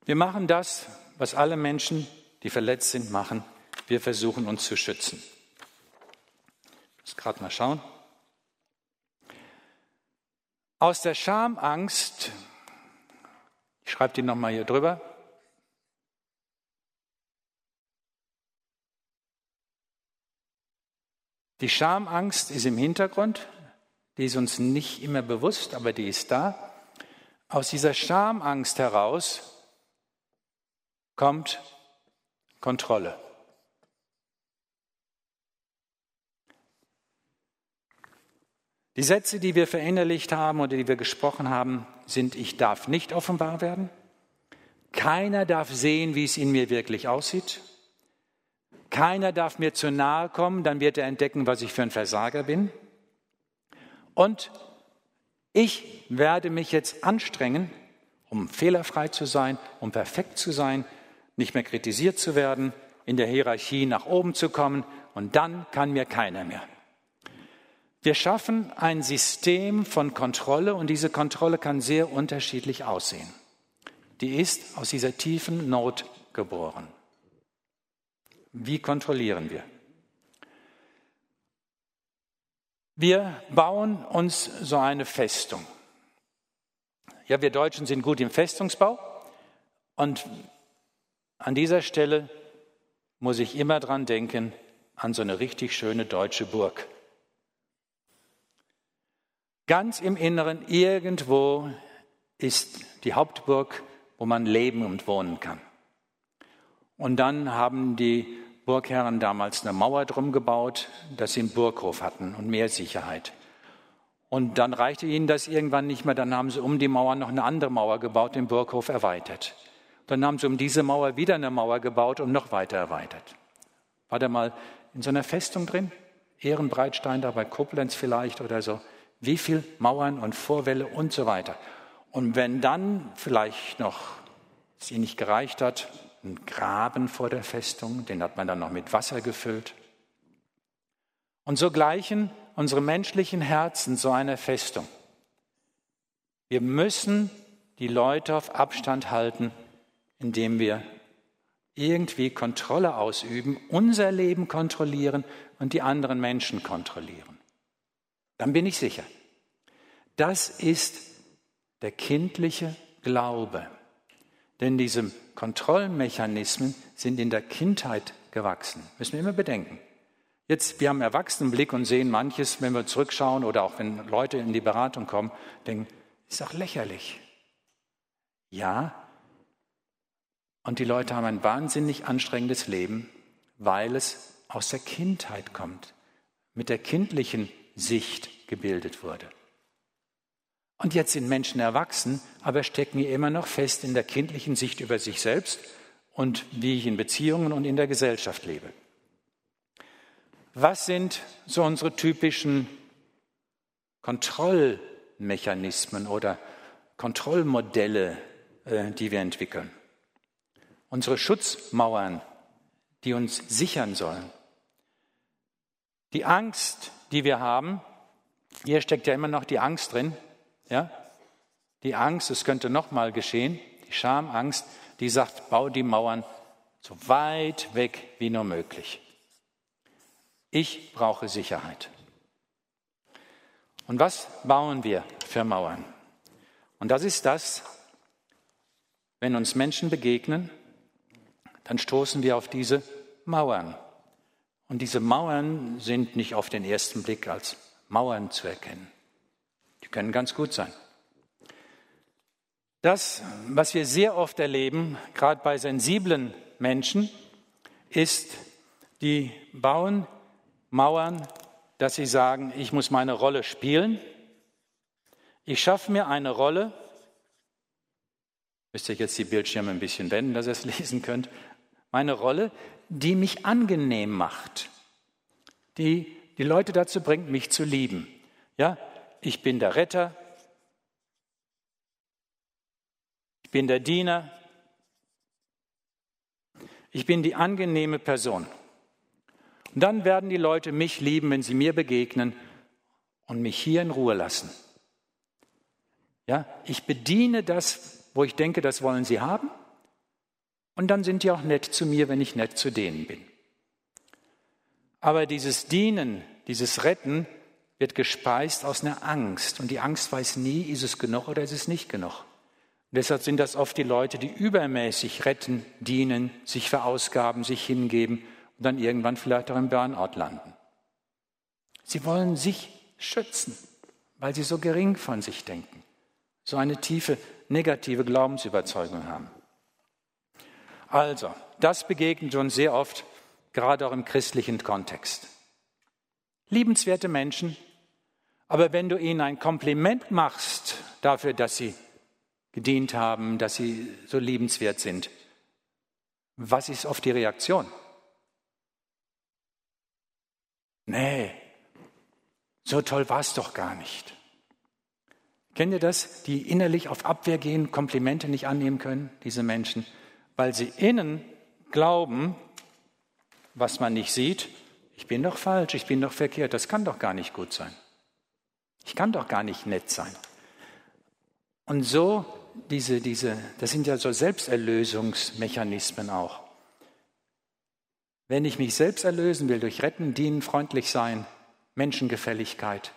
Wir machen das, was alle Menschen, die verletzt sind, machen. Wir versuchen uns zu schützen. Muss gerade mal schauen. Aus der Schamangst, ich schreibe die nochmal hier drüber, Die Schamangst ist im Hintergrund, die ist uns nicht immer bewusst, aber die ist da. Aus dieser Schamangst heraus kommt Kontrolle. Die Sätze, die wir verinnerlicht haben oder die wir gesprochen haben, sind, ich darf nicht offenbar werden. Keiner darf sehen, wie es in mir wirklich aussieht. Keiner darf mir zu nahe kommen, dann wird er entdecken, was ich für ein Versager bin. Und ich werde mich jetzt anstrengen, um fehlerfrei zu sein, um perfekt zu sein, nicht mehr kritisiert zu werden, in der Hierarchie nach oben zu kommen und dann kann mir keiner mehr. Wir schaffen ein System von Kontrolle und diese Kontrolle kann sehr unterschiedlich aussehen. Die ist aus dieser tiefen Not geboren. Wie kontrollieren wir? Wir bauen uns so eine Festung. Ja, wir Deutschen sind gut im Festungsbau und an dieser Stelle muss ich immer dran denken, an so eine richtig schöne deutsche Burg. Ganz im Inneren irgendwo ist die Hauptburg, wo man leben und wohnen kann. Und dann haben die Burgherren damals eine Mauer drum gebaut, dass sie einen Burghof hatten und mehr Sicherheit. Und dann reichte ihnen das irgendwann nicht mehr, dann haben sie um die Mauer noch eine andere Mauer gebaut, den Burghof erweitert. Dann haben sie um diese Mauer wieder eine Mauer gebaut und noch weiter erweitert. War der mal in so einer Festung drin? Ehrenbreitstein da bei Koblenz vielleicht oder so wie viel Mauern und Vorwälle und so weiter. Und wenn dann vielleicht noch sie nicht gereicht hat, ein Graben vor der Festung, den hat man dann noch mit Wasser gefüllt. Und so gleichen unsere menschlichen Herzen so einer Festung. Wir müssen die Leute auf Abstand halten, indem wir irgendwie Kontrolle ausüben, unser Leben kontrollieren und die anderen Menschen kontrollieren. Dann bin ich sicher. Das ist der kindliche Glaube. Denn diese Kontrollmechanismen sind in der Kindheit gewachsen. Müssen wir immer bedenken. Jetzt, wir haben Erwachsenenblick und sehen manches, wenn wir zurückschauen oder auch wenn Leute in die Beratung kommen, denken, ist doch lächerlich. Ja, und die Leute haben ein wahnsinnig anstrengendes Leben, weil es aus der Kindheit kommt, mit der kindlichen Sicht gebildet wurde. Und jetzt sind Menschen erwachsen, aber stecken immer noch fest in der kindlichen Sicht über sich selbst und wie ich in Beziehungen und in der Gesellschaft lebe. Was sind so unsere typischen Kontrollmechanismen oder Kontrollmodelle, äh, die wir entwickeln? Unsere Schutzmauern, die uns sichern sollen. Die Angst, die wir haben, hier steckt ja immer noch die Angst drin, ja? Die Angst, es könnte nochmal geschehen, die Schamangst, die sagt, bau die Mauern so weit weg wie nur möglich. Ich brauche Sicherheit. Und was bauen wir für Mauern? Und das ist das, wenn uns Menschen begegnen, dann stoßen wir auf diese Mauern. Und diese Mauern sind nicht auf den ersten Blick als Mauern zu erkennen. Die können ganz gut sein. Das, was wir sehr oft erleben, gerade bei sensiblen Menschen, ist, die bauen Mauern, dass sie sagen, ich muss meine Rolle spielen. Ich schaffe mir eine Rolle, müsst ihr jetzt die Bildschirme ein bisschen wenden, dass ihr es lesen könnt, meine Rolle, die mich angenehm macht, die die Leute dazu bringt, mich zu lieben. Ja, ich bin der Retter, ich bin der Diener, ich bin die angenehme Person. Und dann werden die Leute mich lieben, wenn sie mir begegnen und mich hier in Ruhe lassen. Ja, ich bediene das, wo ich denke, das wollen sie haben. Und dann sind die auch nett zu mir, wenn ich nett zu denen bin. Aber dieses Dienen, dieses Retten wird gespeist aus einer Angst. Und die Angst weiß nie, ist es genug oder ist es nicht genug. Und deshalb sind das oft die Leute, die übermäßig retten, dienen, sich verausgaben, sich hingeben und dann irgendwann vielleicht auch im Burnout landen. Sie wollen sich schützen, weil sie so gering von sich denken, so eine tiefe negative Glaubensüberzeugung haben. Also, das begegnet uns sehr oft, gerade auch im christlichen Kontext. Liebenswerte Menschen, aber wenn du ihnen ein Kompliment machst dafür, dass sie gedient haben, dass sie so liebenswert sind, was ist oft die Reaktion? Nee, so toll war es doch gar nicht. Kennt ihr das? Die innerlich auf Abwehr gehen, Komplimente nicht annehmen können, diese Menschen, weil sie innen glauben, was man nicht sieht, ich bin doch falsch, ich bin doch verkehrt, das kann doch gar nicht gut sein. Ich kann doch gar nicht nett sein. Und so, diese, diese, das sind ja so Selbsterlösungsmechanismen auch. Wenn ich mich selbst erlösen will durch Retten, Dienen, freundlich sein, Menschengefälligkeit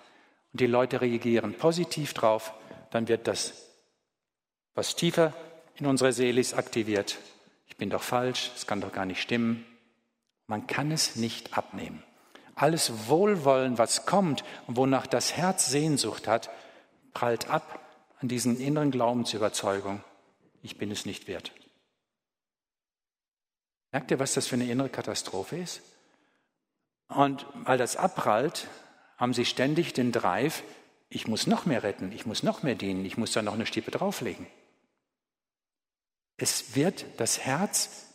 und die Leute reagieren positiv drauf, dann wird das, was tiefer in unserer Seele ist, aktiviert. Ich bin doch falsch, es kann doch gar nicht stimmen. Man kann es nicht abnehmen. Alles Wohlwollen, was kommt und wonach das Herz Sehnsucht hat, prallt ab an diesen inneren Glaubensüberzeugung, ich bin es nicht wert. Merkt ihr, was das für eine innere Katastrophe ist? Und weil das abprallt, haben sie ständig den Drive, ich muss noch mehr retten, ich muss noch mehr dienen, ich muss da noch eine Stippe drauflegen. Es wird das Herz,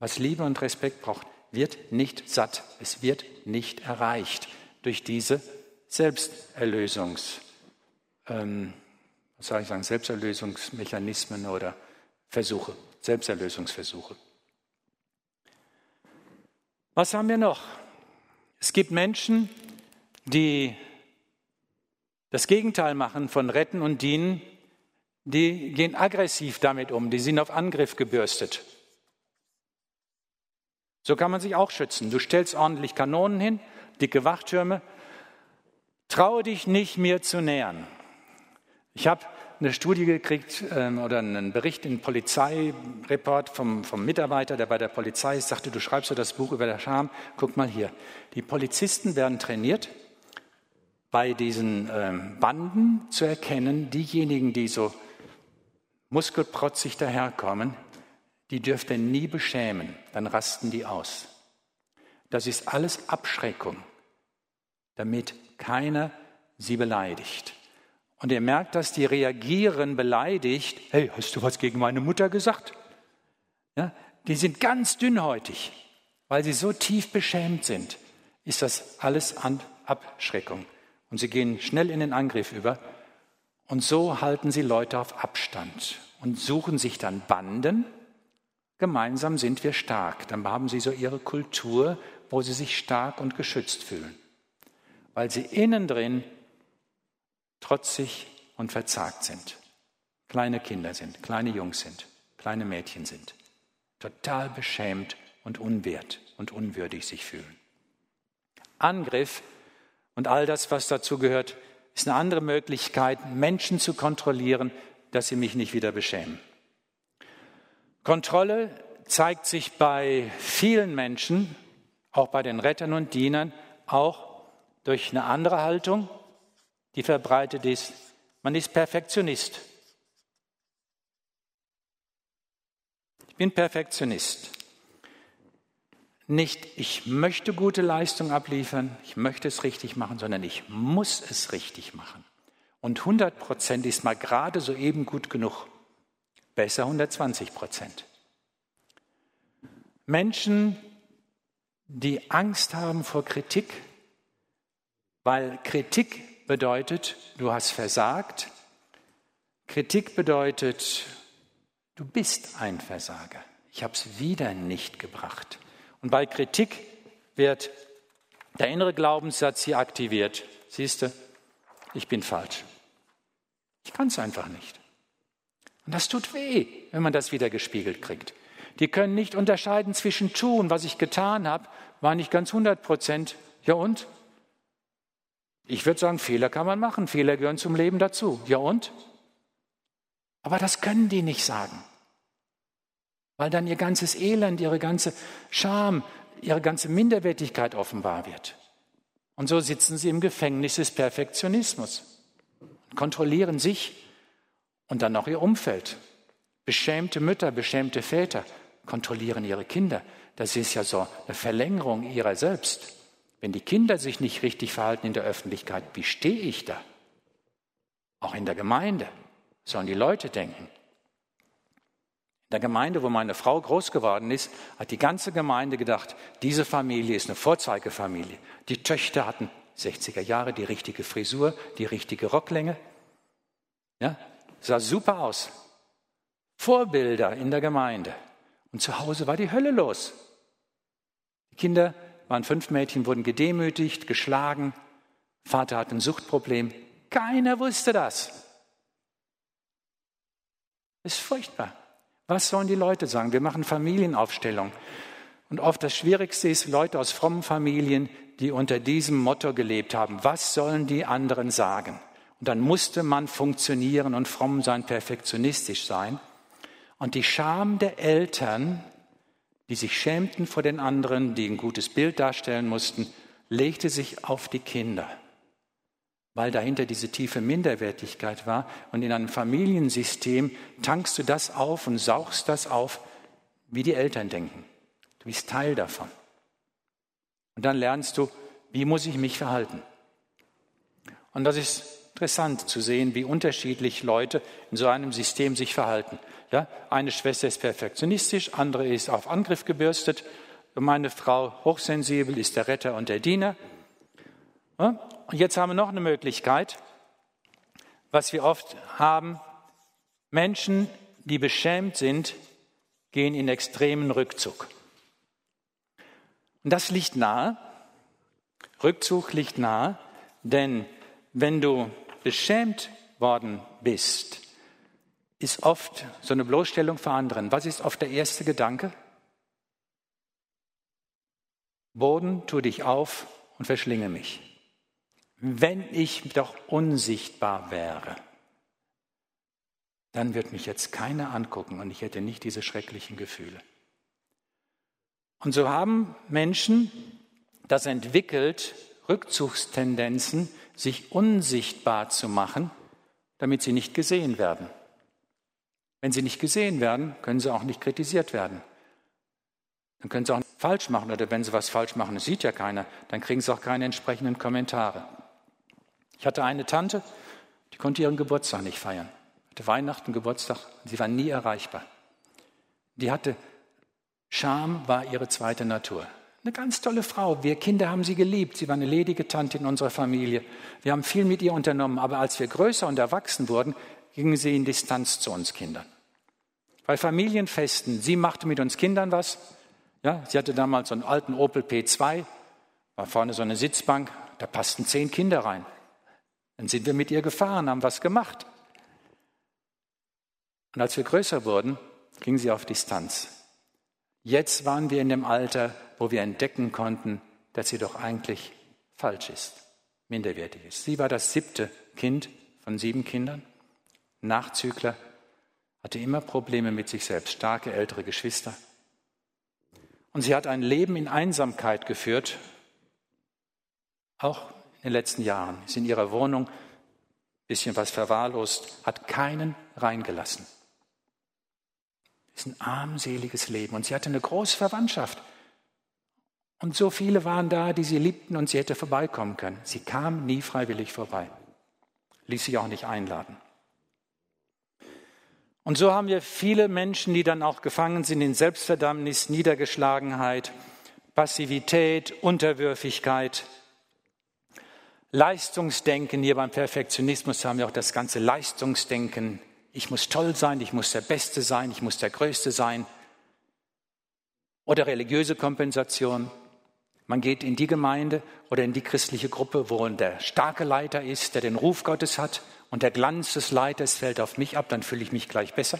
was Liebe und Respekt braucht, wird nicht satt, es wird nicht erreicht durch diese Selbsterlösungs, ähm, was soll ich sagen, Selbsterlösungsmechanismen oder Versuche, Selbsterlösungsversuche. Was haben wir noch? Es gibt Menschen, die das Gegenteil machen von retten und dienen, die gehen aggressiv damit um, die sind auf Angriff gebürstet. So kann man sich auch schützen. Du stellst ordentlich Kanonen hin, dicke Wachtürme. Traue dich nicht, mir zu nähern. Ich habe eine Studie gekriegt ähm, oder einen Bericht in Polizeireport vom, vom Mitarbeiter, der bei der Polizei ist, sagte, du schreibst ja das Buch über der Scham. Guck mal hier. Die Polizisten werden trainiert, bei diesen ähm, Banden zu erkennen, diejenigen, die so muskelprotzig daherkommen, die dürft ihr nie beschämen, dann rasten die aus. Das ist alles Abschreckung, damit keiner sie beleidigt. Und ihr merkt, dass die reagieren beleidigt. Hey, hast du was gegen meine Mutter gesagt? Ja, die sind ganz dünnhäutig, weil sie so tief beschämt sind. Ist das alles Abschreckung? Und sie gehen schnell in den Angriff über. Und so halten sie Leute auf Abstand und suchen sich dann Banden. Gemeinsam sind wir stark. Dann haben sie so ihre Kultur, wo sie sich stark und geschützt fühlen. Weil sie innen drin trotzig und verzagt sind, kleine Kinder sind, kleine Jungs sind, kleine Mädchen sind, total beschämt und unwert und unwürdig sich fühlen. Angriff und all das, was dazu gehört, ist eine andere Möglichkeit, Menschen zu kontrollieren, dass sie mich nicht wieder beschämen. Kontrolle zeigt sich bei vielen Menschen, auch bei den Rettern und Dienern, auch durch eine andere Haltung, die verbreitet ist. Man ist Perfektionist. Ich bin Perfektionist. Nicht, ich möchte gute Leistung abliefern, ich möchte es richtig machen, sondern ich muss es richtig machen. Und 100 Prozent ist mal gerade so eben gut genug. Besser 120 Prozent. Menschen, die Angst haben vor Kritik, weil Kritik bedeutet, du hast versagt. Kritik bedeutet, du bist ein Versager. Ich habe es wieder nicht gebracht. Und bei Kritik wird der innere Glaubenssatz hier aktiviert. Siehst du, ich bin falsch. Ich kann es einfach nicht. Und das tut weh, wenn man das wieder gespiegelt kriegt. Die können nicht unterscheiden zwischen tun, was ich getan habe, war nicht ganz 100 Prozent. Ja und? Ich würde sagen, Fehler kann man machen, Fehler gehören zum Leben dazu. Ja und? Aber das können die nicht sagen, weil dann ihr ganzes Elend, ihre ganze Scham, ihre ganze Minderwertigkeit offenbar wird. Und so sitzen sie im Gefängnis des Perfektionismus, kontrollieren sich und dann noch ihr Umfeld. Beschämte Mütter, beschämte Väter kontrollieren ihre Kinder. Das ist ja so eine Verlängerung ihrer selbst. Wenn die Kinder sich nicht richtig verhalten in der Öffentlichkeit, wie stehe ich da? Auch in der Gemeinde sollen die Leute denken. In der Gemeinde, wo meine Frau groß geworden ist, hat die ganze Gemeinde gedacht, diese Familie ist eine Vorzeigefamilie. Die Töchter hatten 60er Jahre die richtige Frisur, die richtige Rocklänge. Ja, sah super aus. Vorbilder in der Gemeinde. Und zu Hause war die Hölle los. Die Kinder waren fünf Mädchen, wurden gedemütigt, geschlagen. Vater hatte ein Suchtproblem. Keiner wusste das. Ist furchtbar. Was sollen die Leute sagen? Wir machen Familienaufstellung. Und oft das Schwierigste ist, Leute aus frommen Familien, die unter diesem Motto gelebt haben. Was sollen die anderen sagen? Und dann musste man funktionieren und fromm sein, perfektionistisch sein. Und die Scham der Eltern, die sich schämten vor den anderen, die ein gutes Bild darstellen mussten, legte sich auf die Kinder, weil dahinter diese tiefe Minderwertigkeit war. Und in einem Familiensystem tankst du das auf und saugst das auf, wie die Eltern denken. Du bist Teil davon. Und dann lernst du, wie muss ich mich verhalten. Und das ist interessant zu sehen, wie unterschiedlich Leute in so einem System sich verhalten. Ja, eine Schwester ist perfektionistisch, andere ist auf Angriff gebürstet. Meine Frau hochsensibel ist der Retter und der Diener. Und jetzt haben wir noch eine Möglichkeit, was wir oft haben. Menschen, die beschämt sind, gehen in extremen Rückzug. Und das liegt nahe. Rückzug liegt nahe, denn wenn du beschämt worden bist, ist oft so eine Bloßstellung für anderen. Was ist oft der erste Gedanke? Boden, tu dich auf und verschlinge mich. Wenn ich doch unsichtbar wäre, dann wird mich jetzt keiner angucken und ich hätte nicht diese schrecklichen Gefühle. Und so haben Menschen das entwickelt, Rückzugstendenzen, sich unsichtbar zu machen, damit sie nicht gesehen werden. Wenn sie nicht gesehen werden, können sie auch nicht kritisiert werden. Dann können sie auch falsch machen oder wenn sie was falsch machen, das sieht ja keiner, dann kriegen sie auch keine entsprechenden Kommentare. Ich hatte eine Tante, die konnte ihren Geburtstag nicht feiern. Hatte Weihnachten, Geburtstag, sie war nie erreichbar. Die hatte Scham war ihre zweite Natur. Eine ganz tolle Frau. Wir Kinder haben sie geliebt. Sie war eine ledige Tante in unserer Familie. Wir haben viel mit ihr unternommen. Aber als wir größer und erwachsen wurden, gingen sie in Distanz zu uns Kindern. Bei Familienfesten, sie machte mit uns Kindern was. Ja, sie hatte damals so einen alten Opel P2, war vorne so eine Sitzbank, da passten zehn Kinder rein. Dann sind wir mit ihr gefahren, haben was gemacht. Und als wir größer wurden, ging sie auf Distanz. Jetzt waren wir in dem Alter, wo wir entdecken konnten, dass sie doch eigentlich falsch ist, minderwertig ist. Sie war das siebte Kind von sieben Kindern. Nachzügler, hatte immer Probleme mit sich selbst, starke ältere Geschwister. Und sie hat ein Leben in Einsamkeit geführt, auch in den letzten Jahren. Ist in ihrer Wohnung ein bisschen was verwahrlost, hat keinen reingelassen. Ist ein armseliges Leben. Und sie hatte eine große Verwandtschaft. Und so viele waren da, die sie liebten und sie hätte vorbeikommen können. Sie kam nie freiwillig vorbei, ließ sich auch nicht einladen. Und so haben wir viele Menschen, die dann auch gefangen sind in Selbstverdammnis, Niedergeschlagenheit, Passivität, Unterwürfigkeit, Leistungsdenken. Hier beim Perfektionismus haben wir auch das ganze Leistungsdenken. Ich muss toll sein, ich muss der Beste sein, ich muss der Größte sein. Oder religiöse Kompensation. Man geht in die Gemeinde oder in die christliche Gruppe, wo der starke Leiter ist, der den Ruf Gottes hat und der Glanz des Leiters fällt auf mich ab, dann fühle ich mich gleich besser.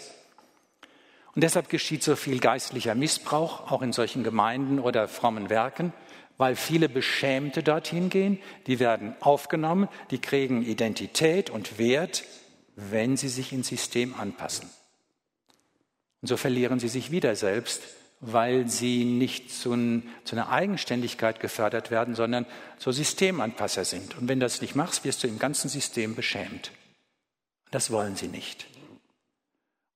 Und deshalb geschieht so viel geistlicher Missbrauch, auch in solchen Gemeinden oder frommen Werken, weil viele Beschämte dorthin gehen, die werden aufgenommen, die kriegen Identität und Wert, wenn sie sich ins System anpassen. Und so verlieren sie sich wieder selbst, weil sie nicht zu, einer Eigenständigkeit gefördert werden, sondern so Systemanpasser sind. Und wenn du das nicht machst, wirst du im ganzen System beschämt. Das wollen sie nicht.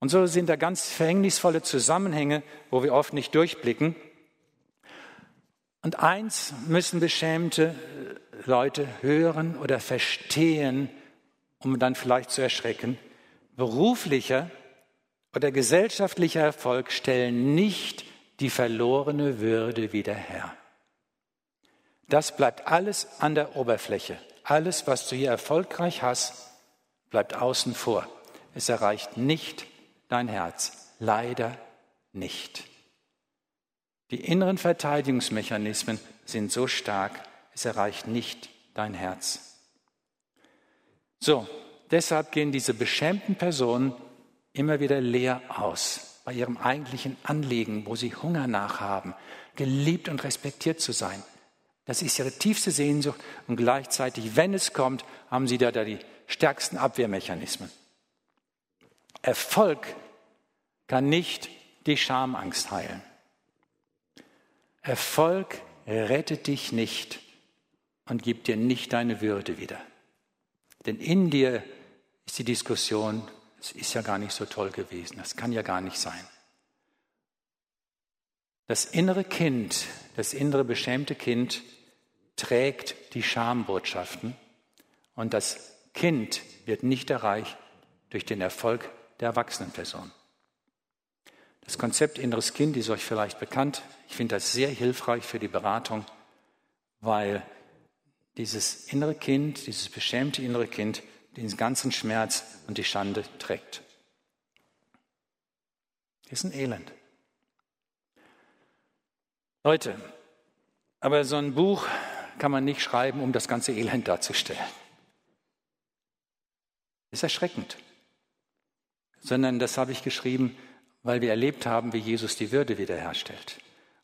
Und so sind da ganz verhängnisvolle Zusammenhänge, wo wir oft nicht durchblicken. Und eins müssen beschämte Leute hören oder verstehen, um dann vielleicht zu erschrecken. Beruflicher oder gesellschaftlicher Erfolg stellen nicht die verlorene Würde wieder her. Das bleibt alles an der Oberfläche. Alles, was du hier erfolgreich hast, bleibt außen vor. Es erreicht nicht dein Herz. Leider nicht. Die inneren Verteidigungsmechanismen sind so stark, es erreicht nicht dein Herz. So, deshalb gehen diese beschämten Personen immer wieder leer aus bei ihrem eigentlichen Anliegen, wo sie Hunger nachhaben, geliebt und respektiert zu sein. Das ist ihre tiefste Sehnsucht und gleichzeitig, wenn es kommt, haben sie da, da die stärksten Abwehrmechanismen. Erfolg kann nicht die Schamangst heilen. Erfolg rettet dich nicht und gibt dir nicht deine Würde wieder. Denn in dir ist die Diskussion, es ist ja gar nicht so toll gewesen, das kann ja gar nicht sein. Das innere Kind, das innere beschämte Kind trägt die Schambotschaften und das Kind wird nicht erreicht durch den Erfolg der erwachsenen Person. Das Konzept inneres Kind ist euch vielleicht bekannt. Ich finde das sehr hilfreich für die Beratung, weil dieses innere Kind, dieses beschämte innere Kind, den ganzen Schmerz und die Schande trägt. Ist ein Elend. Leute, aber so ein Buch kann man nicht schreiben, um das ganze Elend darzustellen. Ist erschreckend. Sondern das habe ich geschrieben, weil wir erlebt haben, wie Jesus die Würde wiederherstellt.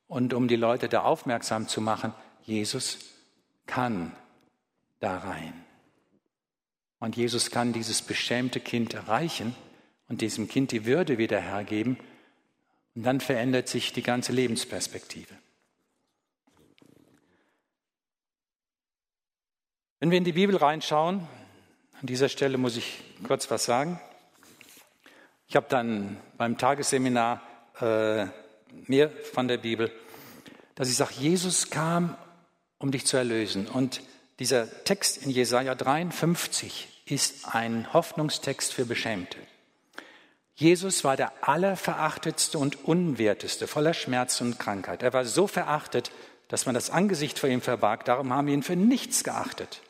Und um die Leute da aufmerksam zu machen, Jesus kann da rein. Und Jesus kann dieses beschämte Kind erreichen und diesem Kind die Würde wieder hergeben. Und dann verändert sich die ganze Lebensperspektive. Wenn wir in die Bibel reinschauen, an dieser Stelle muss ich kurz was sagen. Ich habe dann beim Tagesseminar äh, mehr von der Bibel, dass ich sage, Jesus kam, um dich zu erlösen. Und dieser Text in Jesaja 53 ist ein Hoffnungstext für Beschämte. Jesus war der allerverachtetste und unwerteste, voller Schmerz und Krankheit. Er war so verachtet, dass man das Angesicht vor ihm verbarg. Darum haben wir ihn für nichts geachtet.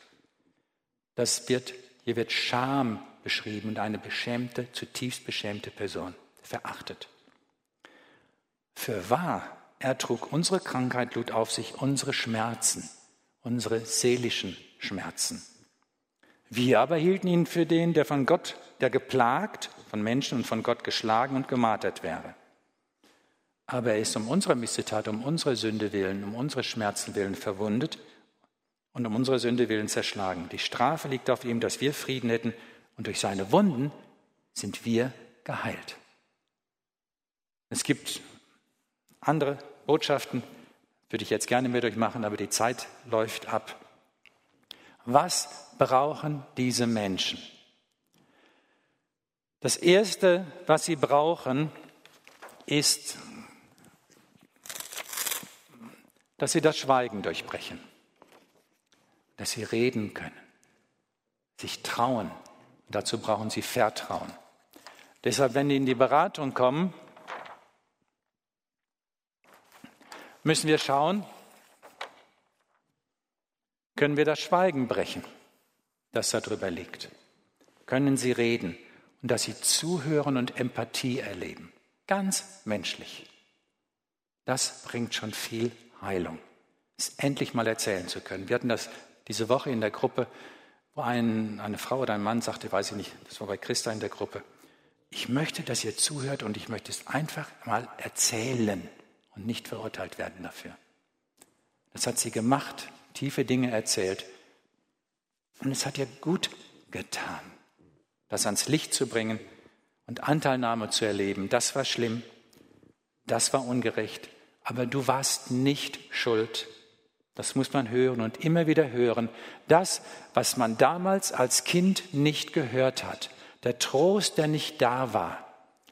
Das wird, hier wird Scham beschrieben und eine beschämte, zutiefst beschämte Person, verachtet. Für wahr, er trug unsere Krankheit, lud auf sich unsere Schmerzen unsere seelischen Schmerzen. Wir aber hielten ihn für den, der von Gott, der geplagt, von Menschen und von Gott geschlagen und gemartert wäre. Aber er ist um unsere Missetat, um unsere Sünde willen, um unsere Schmerzen willen verwundet und um unsere Sünde willen zerschlagen. Die Strafe liegt auf ihm, dass wir Frieden hätten, und durch seine Wunden sind wir geheilt. Es gibt andere Botschaften, würde ich jetzt gerne mit euch machen, aber die Zeit läuft ab. Was brauchen diese Menschen? Das Erste, was sie brauchen, ist, dass sie das Schweigen durchbrechen, dass sie reden können, sich trauen. Dazu brauchen sie Vertrauen. Deshalb, wenn die in die Beratung kommen, müssen wir schauen, können wir das Schweigen brechen, das darüber liegt? Können Sie reden und dass Sie zuhören und Empathie erleben? Ganz menschlich. Das bringt schon viel Heilung, es endlich mal erzählen zu können. Wir hatten das diese Woche in der Gruppe, wo ein, eine Frau oder ein Mann sagte, weiß ich nicht, das war bei Christa in der Gruppe, ich möchte, dass ihr zuhört und ich möchte es einfach mal erzählen und nicht verurteilt werden dafür. Das hat sie gemacht, tiefe Dinge erzählt. Und es hat ihr gut getan, das ans Licht zu bringen und Anteilnahme zu erleben. Das war schlimm, das war ungerecht, aber du warst nicht schuld. Das muss man hören und immer wieder hören. Das, was man damals als Kind nicht gehört hat, der Trost, der nicht da war,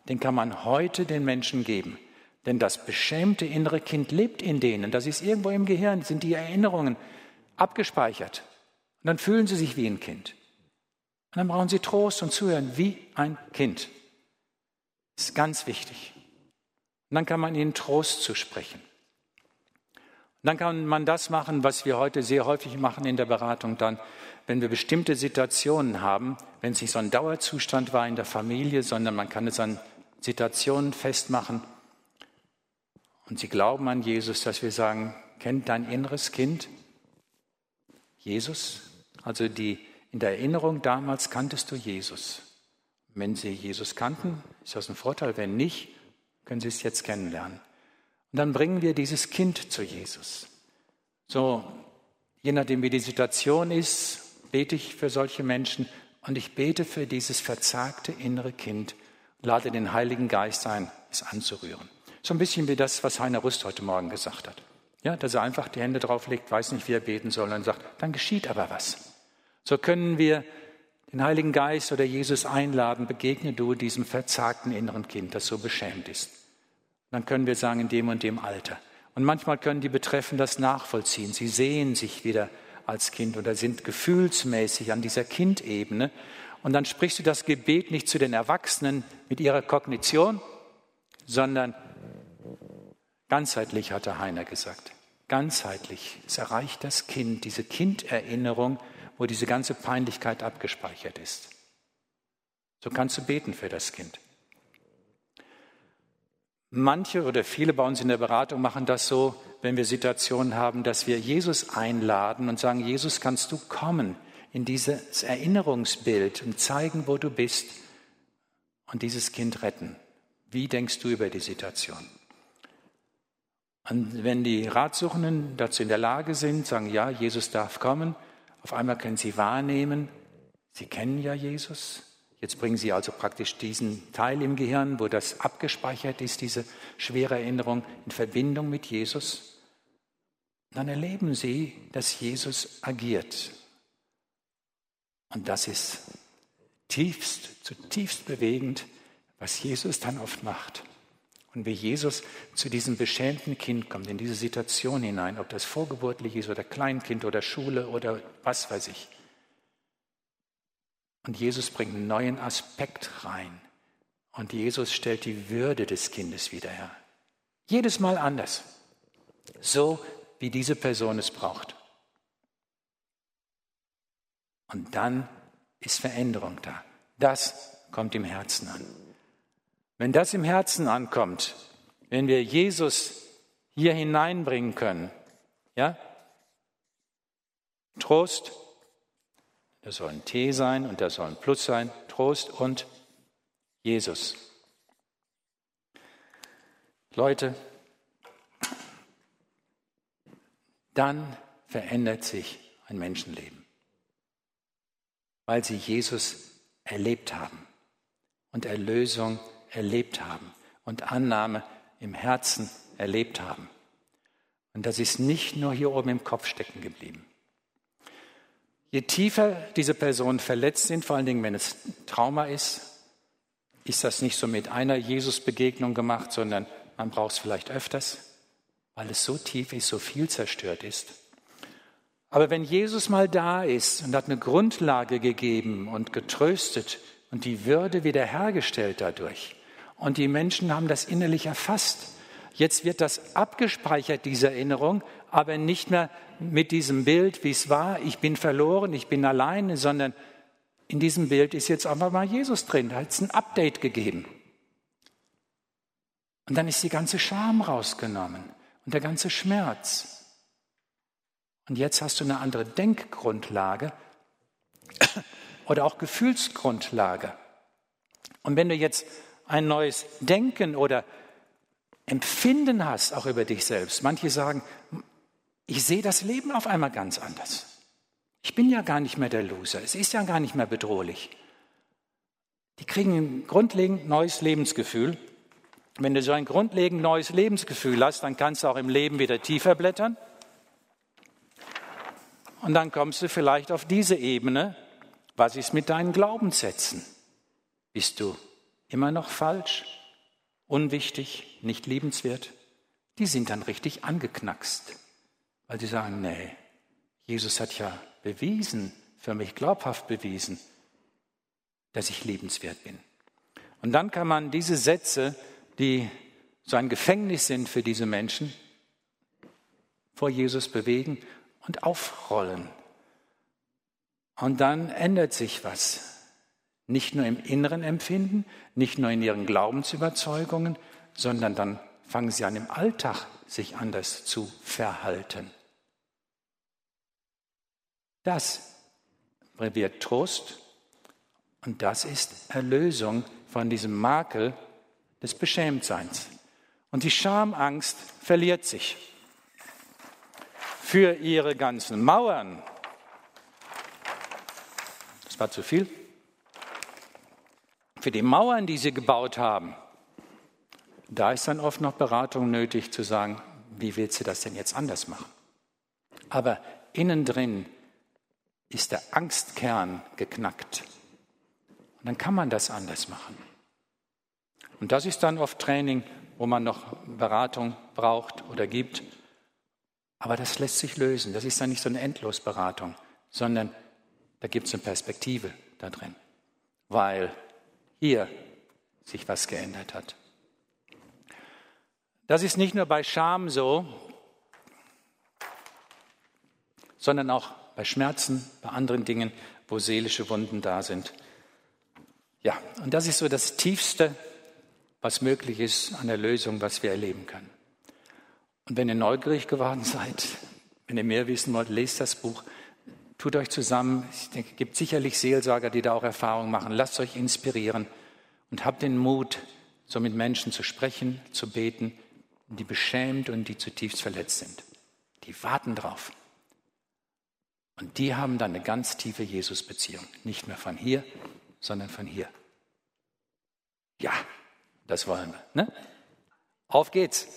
den kann man heute den Menschen geben. Denn das beschämte innere Kind lebt in denen. Das ist irgendwo im Gehirn, sind die Erinnerungen abgespeichert. Und dann fühlen sie sich wie ein Kind. Und dann brauchen sie Trost und Zuhören wie ein Kind. Das ist ganz wichtig. Und dann kann man ihnen Trost zusprechen. Dann kann man das machen, was wir heute sehr häufig machen in der Beratung dann, wenn wir bestimmte Situationen haben, wenn es nicht so ein Dauerzustand war in der Familie, sondern man kann es an Situationen festmachen, und sie glauben an Jesus, dass wir sagen, kennt dein inneres Kind Jesus, also die in der Erinnerung damals kanntest du Jesus. Wenn Sie Jesus kannten, ist das ein Vorteil. Wenn nicht, können Sie es jetzt kennenlernen. Und dann bringen wir dieses Kind zu Jesus. So, je nachdem, wie die Situation ist, bete ich für solche Menschen und ich bete für dieses verzagte innere Kind, lade den Heiligen Geist ein, es anzurühren. So ein bisschen wie das, was Heiner Rust heute Morgen gesagt hat. Ja, dass er einfach die Hände drauflegt, weiß nicht, wie er beten soll und sagt, dann geschieht aber was. So können wir den Heiligen Geist oder Jesus einladen, begegne du diesem verzagten inneren Kind, das so beschämt ist. Dann können wir sagen, in dem und dem Alter. Und manchmal können die Betreffenden das nachvollziehen. Sie sehen sich wieder als Kind oder sind gefühlsmäßig an dieser Kindebene. Und dann sprichst du das Gebet nicht zu den Erwachsenen mit ihrer Kognition, sondern ganzheitlich, hat der Heiner gesagt. Ganzheitlich. Es erreicht das Kind, diese Kinderinnerung, wo diese ganze Peinlichkeit abgespeichert ist. So kannst du beten für das Kind. Manche oder viele bei uns in der Beratung machen das so, wenn wir Situationen haben, dass wir Jesus einladen und sagen, Jesus, kannst du kommen in dieses Erinnerungsbild und zeigen, wo du bist und dieses Kind retten. Wie denkst du über die Situation? Und wenn die Ratsuchenden dazu in der Lage sind, sagen, ja, Jesus darf kommen, auf einmal können sie wahrnehmen, sie kennen ja Jesus. Jetzt bringen sie also praktisch diesen Teil im Gehirn, wo das abgespeichert ist, diese schwere Erinnerung, in Verbindung mit Jesus. Dann erleben sie, dass Jesus agiert. Und das ist tiefst, zutiefst bewegend, was Jesus dann oft macht. Und wie Jesus zu diesem beschämten Kind kommt, in diese Situation hinein, ob das vorgeburtlich ist oder Kleinkind oder Schule oder was weiß ich. Und Jesus bringt einen neuen Aspekt rein. Und Jesus stellt die Würde des Kindes wieder her. Jedes Mal anders. So wie diese Person es braucht. Und dann ist Veränderung da. Das kommt im Herzen an. Wenn das im Herzen ankommt, wenn wir Jesus hier hineinbringen können, ja, Trost, das soll ein T sein und das soll ein Plus sein, Trost und Jesus. Leute, dann verändert sich ein Menschenleben, weil sie Jesus erlebt haben und Erlösung erlebt haben und Annahme im Herzen erlebt haben. Und das ist nicht nur hier oben im Kopf stecken geblieben. Je tiefer diese Personen verletzt sind, vor allen Dingen wenn es Trauma ist, ist das nicht so mit einer Jesus-Begegnung gemacht, sondern man braucht es vielleicht öfters, weil es so tief ist, so viel zerstört ist. Aber wenn Jesus mal da ist und hat eine Grundlage gegeben und getröstet und die Würde wiederhergestellt dadurch, und die Menschen haben das innerlich erfasst. Jetzt wird das abgespeichert, diese Erinnerung, aber nicht mehr mit diesem Bild, wie es war, ich bin verloren, ich bin alleine, sondern in diesem Bild ist jetzt einfach mal Jesus drin. Da hat es ein Update gegeben. Und dann ist die ganze Scham rausgenommen und der ganze Schmerz. Und jetzt hast du eine andere Denkgrundlage oder auch Gefühlsgrundlage. Und wenn du jetzt ein neues Denken oder Empfinden hast, auch über dich selbst. Manche sagen, ich sehe das Leben auf einmal ganz anders. Ich bin ja gar nicht mehr der Loser. Es ist ja gar nicht mehr bedrohlich. Die kriegen ein grundlegend neues Lebensgefühl. Wenn du so ein grundlegend neues Lebensgefühl hast, dann kannst du auch im Leben wieder tiefer blättern. Und dann kommst du vielleicht auf diese Ebene. Was ist mit deinen Glaubenssätzen? Bist du immer noch falsch, unwichtig, nicht liebenswert, die sind dann richtig angeknackst, weil sie sagen, nee, Jesus hat ja bewiesen, für mich glaubhaft bewiesen, dass ich liebenswert bin. Und dann kann man diese Sätze, die so ein Gefängnis sind für diese Menschen, vor Jesus bewegen und aufrollen. Und dann ändert sich was. Nicht nur im inneren Empfinden, nicht nur in ihren Glaubensüberzeugungen, sondern dann fangen sie an im Alltag sich anders zu verhalten. Das wird Trost und das ist Erlösung von diesem Makel des Beschämtseins. Und die Schamangst verliert sich. Für ihre ganzen Mauern, das war zu viel, für die Mauern, die sie gebaut haben, da ist dann oft noch Beratung nötig zu sagen, wie willst du das denn jetzt anders machen? Aber innen drin ist der Angstkern geknackt. Und dann kann man das anders machen. Und das ist dann oft Training, wo man noch Beratung braucht oder gibt. Aber das lässt sich lösen. Das ist dann nicht so eine Endlosberatung, sondern da gibt es eine Perspektive da drin, weil hier sich was geändert hat. Das ist nicht nur bei Scham so, sondern auch bei Schmerzen, bei anderen Dingen, wo seelische Wunden da sind. Ja, und das ist so das Tiefste, was möglich ist an der Lösung, was wir erleben können. Und wenn ihr neugierig geworden seid, wenn ihr mehr wissen wollt, lest das Buch, tut euch zusammen. Ich denke, es gibt sicherlich Seelsorger, die da auch Erfahrungen machen. Lasst euch inspirieren und habt den Mut, so mit Menschen zu sprechen, zu beten, die beschämt und die zutiefst verletzt sind. Die warten drauf. Und die haben dann eine ganz tiefe Jesus-Beziehung. Nicht mehr von hier, sondern von hier. Ja, das wollen wir. Ne? Auf geht's.